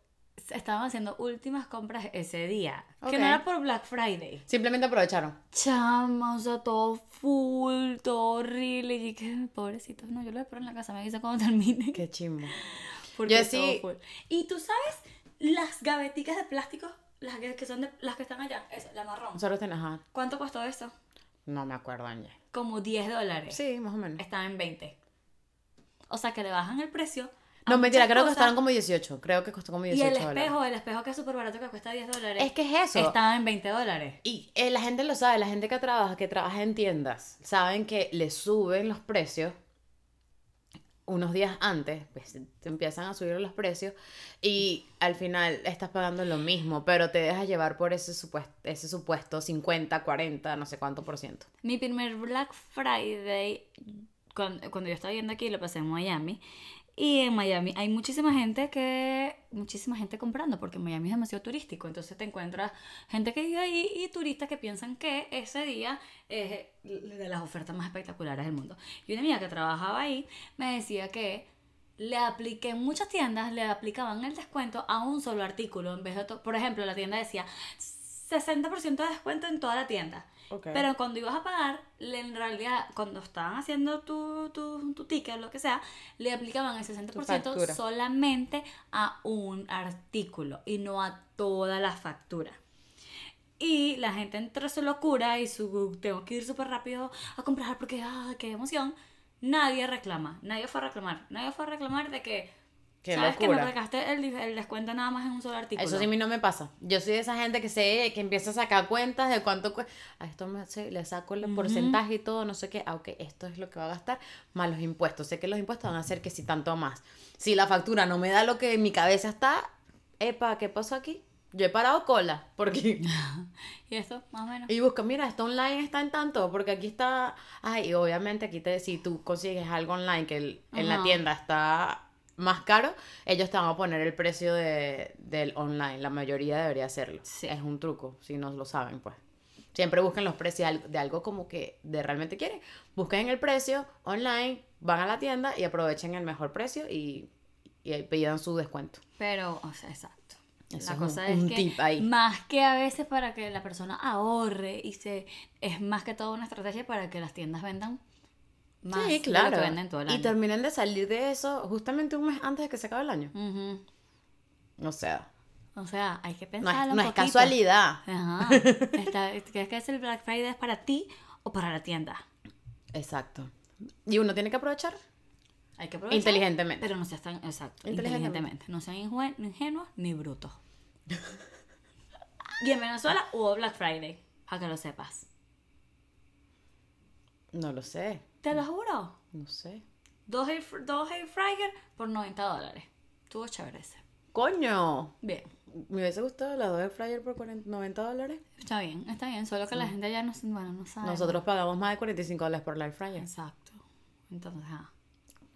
[SPEAKER 1] estaban haciendo últimas compras ese día. Que no era por Black Friday.
[SPEAKER 2] Simplemente aprovecharon.
[SPEAKER 1] Chama, o sea, todo full, todo horrible. Y que, pobrecitos, no, yo lo espero en la casa, me avisa cuando termine.
[SPEAKER 2] Qué chimbo.
[SPEAKER 1] Porque
[SPEAKER 2] Yo sí-
[SPEAKER 1] full. Y tú sabes, las gaveticas de plástico, las que, que son de, las que están allá, esa, la marrón.
[SPEAKER 2] Nosotros tenemos, ajá,
[SPEAKER 1] ¿Cuánto costó eso?
[SPEAKER 2] no me acuerdo, Ángel.
[SPEAKER 1] Como 10 dólares.
[SPEAKER 2] Sí, más o menos.
[SPEAKER 1] Estaba en 20. O sea, que le bajan el precio.
[SPEAKER 2] No, mentira, creo que costaron como 18. Creo que costó como
[SPEAKER 1] Y
[SPEAKER 2] 18
[SPEAKER 1] el
[SPEAKER 2] dólares.
[SPEAKER 1] espejo, el espejo que es súper barato, que cuesta 10 dólares.
[SPEAKER 2] Es que es eso.
[SPEAKER 1] Estaba en 20 dólares.
[SPEAKER 2] Y eh, la gente lo sabe, la gente que trabaja, que trabaja en tiendas, saben que le suben los precios unos días antes, pues te empiezan a subir los precios y al final estás pagando lo mismo, pero te dejas llevar por ese supuesto, ese supuesto 50, 40, no sé cuánto por ciento.
[SPEAKER 1] Mi primer Black Friday, cuando, cuando yo estaba viendo aquí, lo pasé en Miami. Y en Miami hay muchísima gente que, muchísima gente comprando, porque Miami es demasiado turístico. Entonces te encuentras gente que vive ahí y turistas que piensan que ese día es de las ofertas más espectaculares del mundo. Y una amiga que trabajaba ahí me decía que le apliqué en muchas tiendas, le aplicaban el descuento a un solo artículo en vez de Por ejemplo, la tienda decía 60% de descuento en toda la tienda. Pero cuando ibas a pagar, en realidad, cuando estaban haciendo tu, tu, tu ticket, lo que sea, le aplicaban el 60%
[SPEAKER 2] factura.
[SPEAKER 1] solamente a un artículo y no a toda la factura. Y la gente entre su locura y su tengo que ir súper rápido a comprar porque, ah, qué emoción. Nadie reclama, nadie fue a reclamar, nadie fue a reclamar de que,
[SPEAKER 2] Qué
[SPEAKER 1] sabes que
[SPEAKER 2] locura.
[SPEAKER 1] me sacaste el, el descuento nada más en un solo artículo.
[SPEAKER 2] Eso sí a mí no me pasa. Yo soy de esa gente que se que empieza a sacar cuentas de cuánto cuesta. A esto me, se- le saco el porcentaje y todo, no sé qué. Ah, ok, esto es lo que va a gastar, más los impuestos. Sé que los impuestos van a hacer que si tanto más. Si la factura no me da lo que en mi cabeza está, epa, ¿qué pasó aquí? Yo he parado cola, porque...
[SPEAKER 1] Y esto, más o menos.
[SPEAKER 2] Y busca, mira, esto online está en tanto, porque aquí está... Ay, y obviamente aquí te, si tú consigues algo online que el- en la tienda está más caro, ellos te van a poner el precio de, del online. La mayoría debería hacerlo.
[SPEAKER 1] Sí.
[SPEAKER 2] Es un truco, si no lo saben, pues. Siempre busquen los precios de al- de algo como que de realmente quieren. Busquen el precio online, van a la tienda y aprovechen el mejor precio y, y pidan su descuento.
[SPEAKER 1] Pero, o sea, exacto.
[SPEAKER 2] Eso
[SPEAKER 1] la
[SPEAKER 2] es
[SPEAKER 1] cosa
[SPEAKER 2] un-
[SPEAKER 1] es
[SPEAKER 2] un
[SPEAKER 1] que
[SPEAKER 2] tip ahí.
[SPEAKER 1] más que a veces para que la persona ahorre y se es más que todo una estrategia para que las tiendas vendan más
[SPEAKER 2] sí,
[SPEAKER 1] de
[SPEAKER 2] claro.
[SPEAKER 1] lo que venden todo el
[SPEAKER 2] y
[SPEAKER 1] año.
[SPEAKER 2] terminen de salir de eso justamente un mes antes de que se acabe el año. O sea,
[SPEAKER 1] O sea, hay que
[SPEAKER 2] no
[SPEAKER 1] pensar
[SPEAKER 2] es, no es casualidad.
[SPEAKER 1] Ajá. Está, ¿Crees que es el Black Friday es para ti o para la tienda?
[SPEAKER 2] Exacto. Y uno tiene que aprovechar
[SPEAKER 1] Hay que aprovechar.
[SPEAKER 2] inteligentemente.
[SPEAKER 1] Pero no seas tan exacto,
[SPEAKER 2] Inteligentemente.
[SPEAKER 1] inteligentemente. No sean ingenuos ni brutos. y en Venezuela hubo Black Friday, para que lo sepas.
[SPEAKER 2] No lo sé.
[SPEAKER 1] Te lo juro.
[SPEAKER 2] No sé.
[SPEAKER 1] Dos air, dos air fryer por 90 dólares. Estuvo chévere ese.
[SPEAKER 2] ¡Coño!
[SPEAKER 1] Bien.
[SPEAKER 2] Me hubiese gustado la dos air fryer por 40 90 dólares.
[SPEAKER 1] Está bien, está bien. Solo que la gente ya no, bueno, no sabe.
[SPEAKER 2] Nosotros pagamos más de 45 dólares por la air fryer.
[SPEAKER 1] Exacto. Entonces, ah.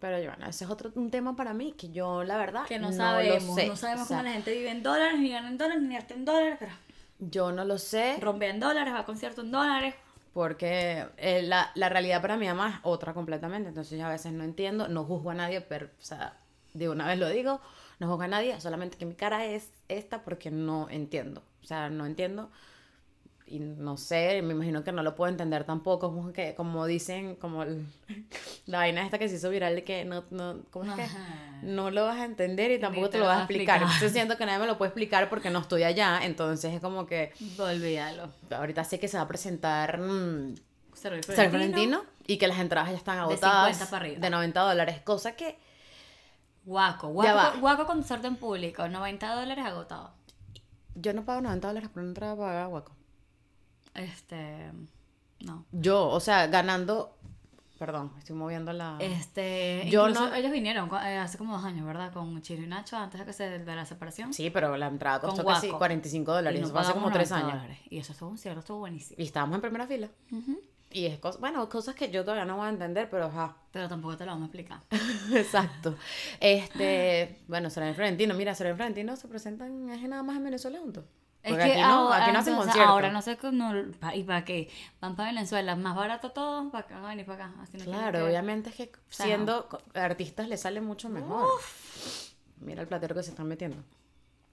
[SPEAKER 2] Pero bueno, ese es otro un tema para mí que yo, la verdad,
[SPEAKER 1] Que no,
[SPEAKER 2] lo
[SPEAKER 1] sabemos.
[SPEAKER 2] sé.
[SPEAKER 1] No sabemos
[SPEAKER 2] O sea,
[SPEAKER 1] cómo la gente vive en dólares, ni gana en dólares, ni gasta en dólares, pero
[SPEAKER 2] Yo no lo sé
[SPEAKER 1] rompe en dólares, va a concierto en dólares.
[SPEAKER 2] Porque eh, la, la realidad para mi mamá es otra completamente. Entonces yo a veces no entiendo, no juzgo a nadie, pero, o sea, de una vez lo digo, no juzgo a nadie, solamente que mi cara es esta porque no entiendo. O sea, no entiendo y no sé, me imagino que no lo puedo entender tampoco, como que como dicen, como el- la vaina esta que se hizo viral de que no, no, ¿cómo es que? No lo vas a entender y tampoco
[SPEAKER 1] te
[SPEAKER 2] te
[SPEAKER 1] lo
[SPEAKER 2] vas a explicar.
[SPEAKER 1] explicar.
[SPEAKER 2] Entonces siento que nadie me lo puede explicar porque no estoy allá, entonces es como que
[SPEAKER 1] Olvídalo.
[SPEAKER 2] ahorita sé que se va a presentar mm,
[SPEAKER 1] Cerro
[SPEAKER 2] San Valentino y que las entradas ya están
[SPEAKER 1] De
[SPEAKER 2] agotadas
[SPEAKER 1] 50 para arriba.
[SPEAKER 2] de 90 dólares, cosa que
[SPEAKER 1] Guaco, guaco, guaco concierto en público, 90 dólares agotado.
[SPEAKER 2] yo no pago 90 dólares por una entrada para Guaco.
[SPEAKER 1] Este, no.
[SPEAKER 2] Yo, o sea, ganando, perdón, estoy moviendo la...
[SPEAKER 1] Este,
[SPEAKER 2] Yo no-
[SPEAKER 1] ellos vinieron eh, hace como dos años, ¿verdad? Con Chino y Nacho antes de que se de la separación.
[SPEAKER 2] Sí, pero la entrada
[SPEAKER 1] Con
[SPEAKER 2] costó casi
[SPEAKER 1] Guaco.
[SPEAKER 2] 45 dólares,
[SPEAKER 1] Y no
[SPEAKER 2] eso fue hace como
[SPEAKER 1] pagamos
[SPEAKER 2] 3
[SPEAKER 1] 90
[SPEAKER 2] años.
[SPEAKER 1] dólares. Y eso estuvo un cierto, estuvo buenísimo.
[SPEAKER 2] Y estábamos en primera fila. Y es cosa, bueno, cosas que yo todavía no voy a entender, pero ajá.
[SPEAKER 1] Pero tampoco te lo vamos a explicar.
[SPEAKER 2] Exacto. Este, bueno, Serena Florentino, mira, Serena Florentino se presentan es nada más en Venezuela juntos.
[SPEAKER 1] Es que
[SPEAKER 2] aquí no,
[SPEAKER 1] ahora,
[SPEAKER 2] aquí no hacen conciertos.
[SPEAKER 1] ahora no sé cómo, ¿y para qué? Van para Venezuela, más barato todo, para acá, no van ni para acá. Así no
[SPEAKER 2] Claro, obviamente es que
[SPEAKER 1] sea,
[SPEAKER 2] siendo co- artistas le sale mucho mejor. Mira el platero que se están metiendo.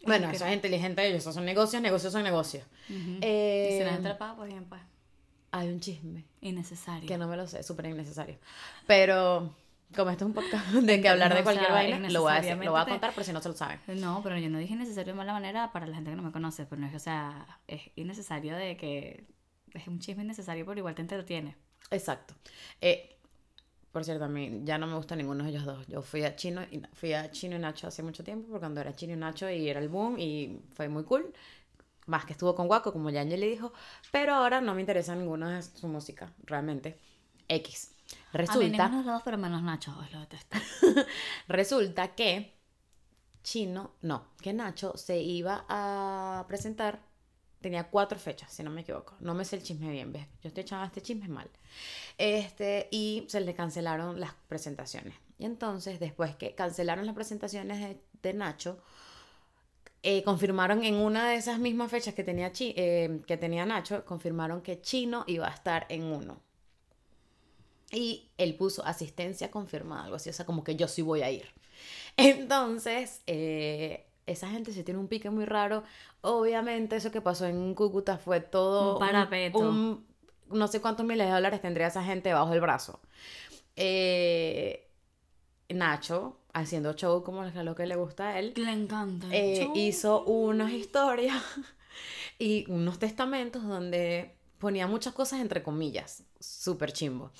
[SPEAKER 2] Bueno, eso es inteligente ellos, esos son negocios, negocios son negocios.
[SPEAKER 1] Ujú. y
[SPEAKER 2] Eh,
[SPEAKER 1] si la gente la paga, pues bien, pues.
[SPEAKER 2] hay un chisme
[SPEAKER 1] Innecesario.
[SPEAKER 2] que no me lo sé, súper innecesario. Pero como esto es un podcast de que hablar de
[SPEAKER 1] No, o
[SPEAKER 2] cualquier vaina, lo voy a decir, lo voy a contar por si no se lo saben.
[SPEAKER 1] No, pero yo no dije innecesario de mala manera para la gente que no me conoce, pero no es, o sea, es innecesario de que es un chisme innecesario, pero igual te entretiene.
[SPEAKER 2] Exacto. Eh, por cierto, a mí ya no me gusta ninguno de ellos dos. Yo fui a Chino y fui a Chino y Nacho hace mucho tiempo, porque cuando era Chino y Nacho y era el boom y fue muy cool. Más que estuvo con Guaco, como ya le dijo. Pero ahora no me interesa ninguna de su música, realmente. X.
[SPEAKER 1] a mí
[SPEAKER 2] Resulta,
[SPEAKER 1] los pero menos Nacho, ay, lo detesto.
[SPEAKER 2] resulta que Chino, no, que Nacho se iba a presentar. Tenía cuatro fechas, si no me equivoco. No me sé el chisme bien, ¿ves? Yo estoy echando este chisme mal. Este, y se le cancelaron las presentaciones. Y entonces, después que cancelaron las presentaciones de, de Nacho, eh, confirmaron en una de esas mismas fechas que tenía, Chi- eh, que tenía Nacho, confirmaron que Chino iba a estar en uno. Y él puso asistencia confirmada, algo así, o sea, como que yo sí voy a ir. Entonces, eh, esa gente sí tiene un pique muy raro. Obviamente eso que pasó en Cúcuta fue todo
[SPEAKER 1] Un parapeto.
[SPEAKER 2] un- no sé cuántos miles de dólares tendría esa gente bajo el brazo. Eh, Nacho, haciendo show como es lo que le gusta a él,
[SPEAKER 1] Le encanta.
[SPEAKER 2] eh, hizo unas historias y unos testamentos donde ponía muchas cosas entre comillas, súper chimbo.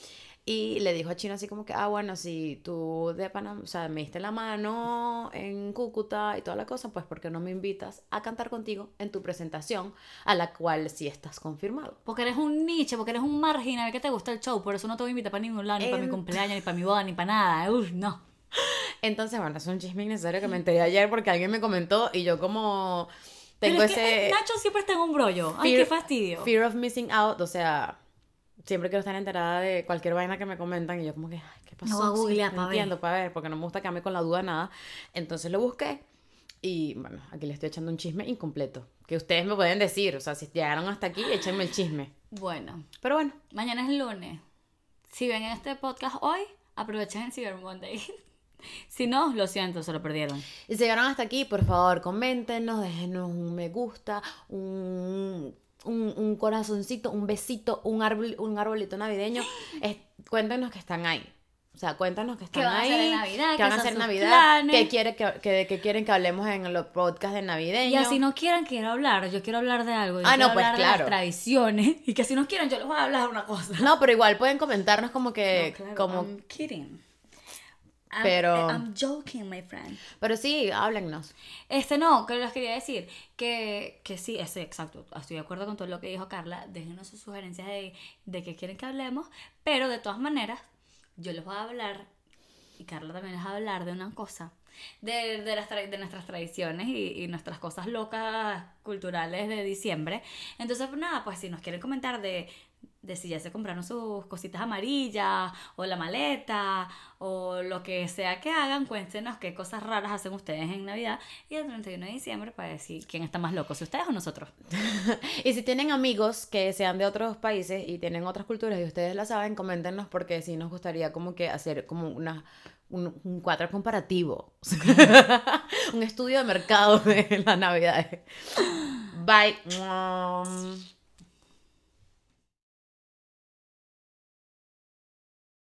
[SPEAKER 2] Y le dijo a Chino así como que, ah, bueno, si tú de Panamá, o sea, me diste la mano en Cúcuta y toda la cosa, pues ¿por qué no me invitas a cantar contigo en tu presentación a la cual sí estás confirmado?
[SPEAKER 1] Porque eres un niche, porque eres un marginal que te gusta el show, por eso no te voy a invitar para ningún lado, ni para mi
[SPEAKER 2] En-
[SPEAKER 1] cumpleaños, ni para mi boda, ni para nada. Uf, no.
[SPEAKER 2] Entonces, bueno, es un chisme innecesario que me enteré ayer porque alguien me comentó y yo como tengo
[SPEAKER 1] Pero es que
[SPEAKER 2] ese...
[SPEAKER 1] eh, Nacho siempre está en un brollo. Ay,
[SPEAKER 2] Fear-
[SPEAKER 1] qué fastidio.
[SPEAKER 2] Fear of missing out, o sea, siempre quiero estar enterada de cualquier vaina que me comentan y yo como que, ay, ¿qué pasó?
[SPEAKER 1] voy a
[SPEAKER 2] Sí, no entiendo, para ver, porque no me gusta quedarme con la duda nada. Entonces lo busqué y bueno, aquí le estoy echando un chisme incompleto, que ustedes me pueden decir, o sea, si llegaron hasta aquí, échenme el chisme.
[SPEAKER 1] Bueno,
[SPEAKER 2] Pero bueno,
[SPEAKER 1] mañana es lunes. Si ven este podcast hoy, aprovechen el Cyber Monday. si no, lo siento, se lo perdieron.
[SPEAKER 2] y si llegaron hasta aquí, por favor, coméntenos, déjenos un me gusta, un... Un, un corazoncito, un besito, un, árbol, un arbolito navideño. Es- cuéntenos que están ahí. O sea, cuéntanos que están
[SPEAKER 1] van a hacer en Navidad?
[SPEAKER 2] que
[SPEAKER 1] ¿Qué
[SPEAKER 2] van a hacer Navidad. Que, quiere que, que, que quieren que hablemos en los podcasts de navideño.
[SPEAKER 1] Y así no quieran, quiero hablar. Yo quiero hablar de algo. Yo
[SPEAKER 2] Ah,
[SPEAKER 1] quiero
[SPEAKER 2] no, pues,
[SPEAKER 1] hablar de
[SPEAKER 2] claro.
[SPEAKER 1] las tradiciones. Y que si no quieren, yo les voy a hablar de una cosa.
[SPEAKER 2] No, pero igual pueden comentarnos como que.
[SPEAKER 1] No, claro,
[SPEAKER 2] como,
[SPEAKER 1] I'm kidding. I'm-
[SPEAKER 2] Pero-
[SPEAKER 1] I'm joking, my friend.
[SPEAKER 2] pero sí, háblennos.
[SPEAKER 1] Este no, que les quería decir que, que sí, ese, exacto, estoy de acuerdo con todo lo que dijo Carla, déjenos sus sugerencias de, de que quieren que hablemos, pero de todas maneras, yo les voy a hablar, y Carla también les va a hablar de una cosa, de, de, las tra- de nuestras tradiciones y, y nuestras cosas locas culturales de diciembre. Entonces, pues, nada, pues si nos quieren comentar de, de si ya se compraron sus cositas amarillas, o la maleta, o lo que sea que hagan, cuéntenos qué cosas raras hacen ustedes en Navidad y el 31 de diciembre para decir quién está más loco, si ustedes o nosotros.
[SPEAKER 2] Y si tienen amigos que sean de otros países y tienen otras culturas y ustedes la saben, coméntenos porque sí nos gustaría como que hacer como una, un, un cuadro comparativo. un estudio de mercado de las navidades. Bye.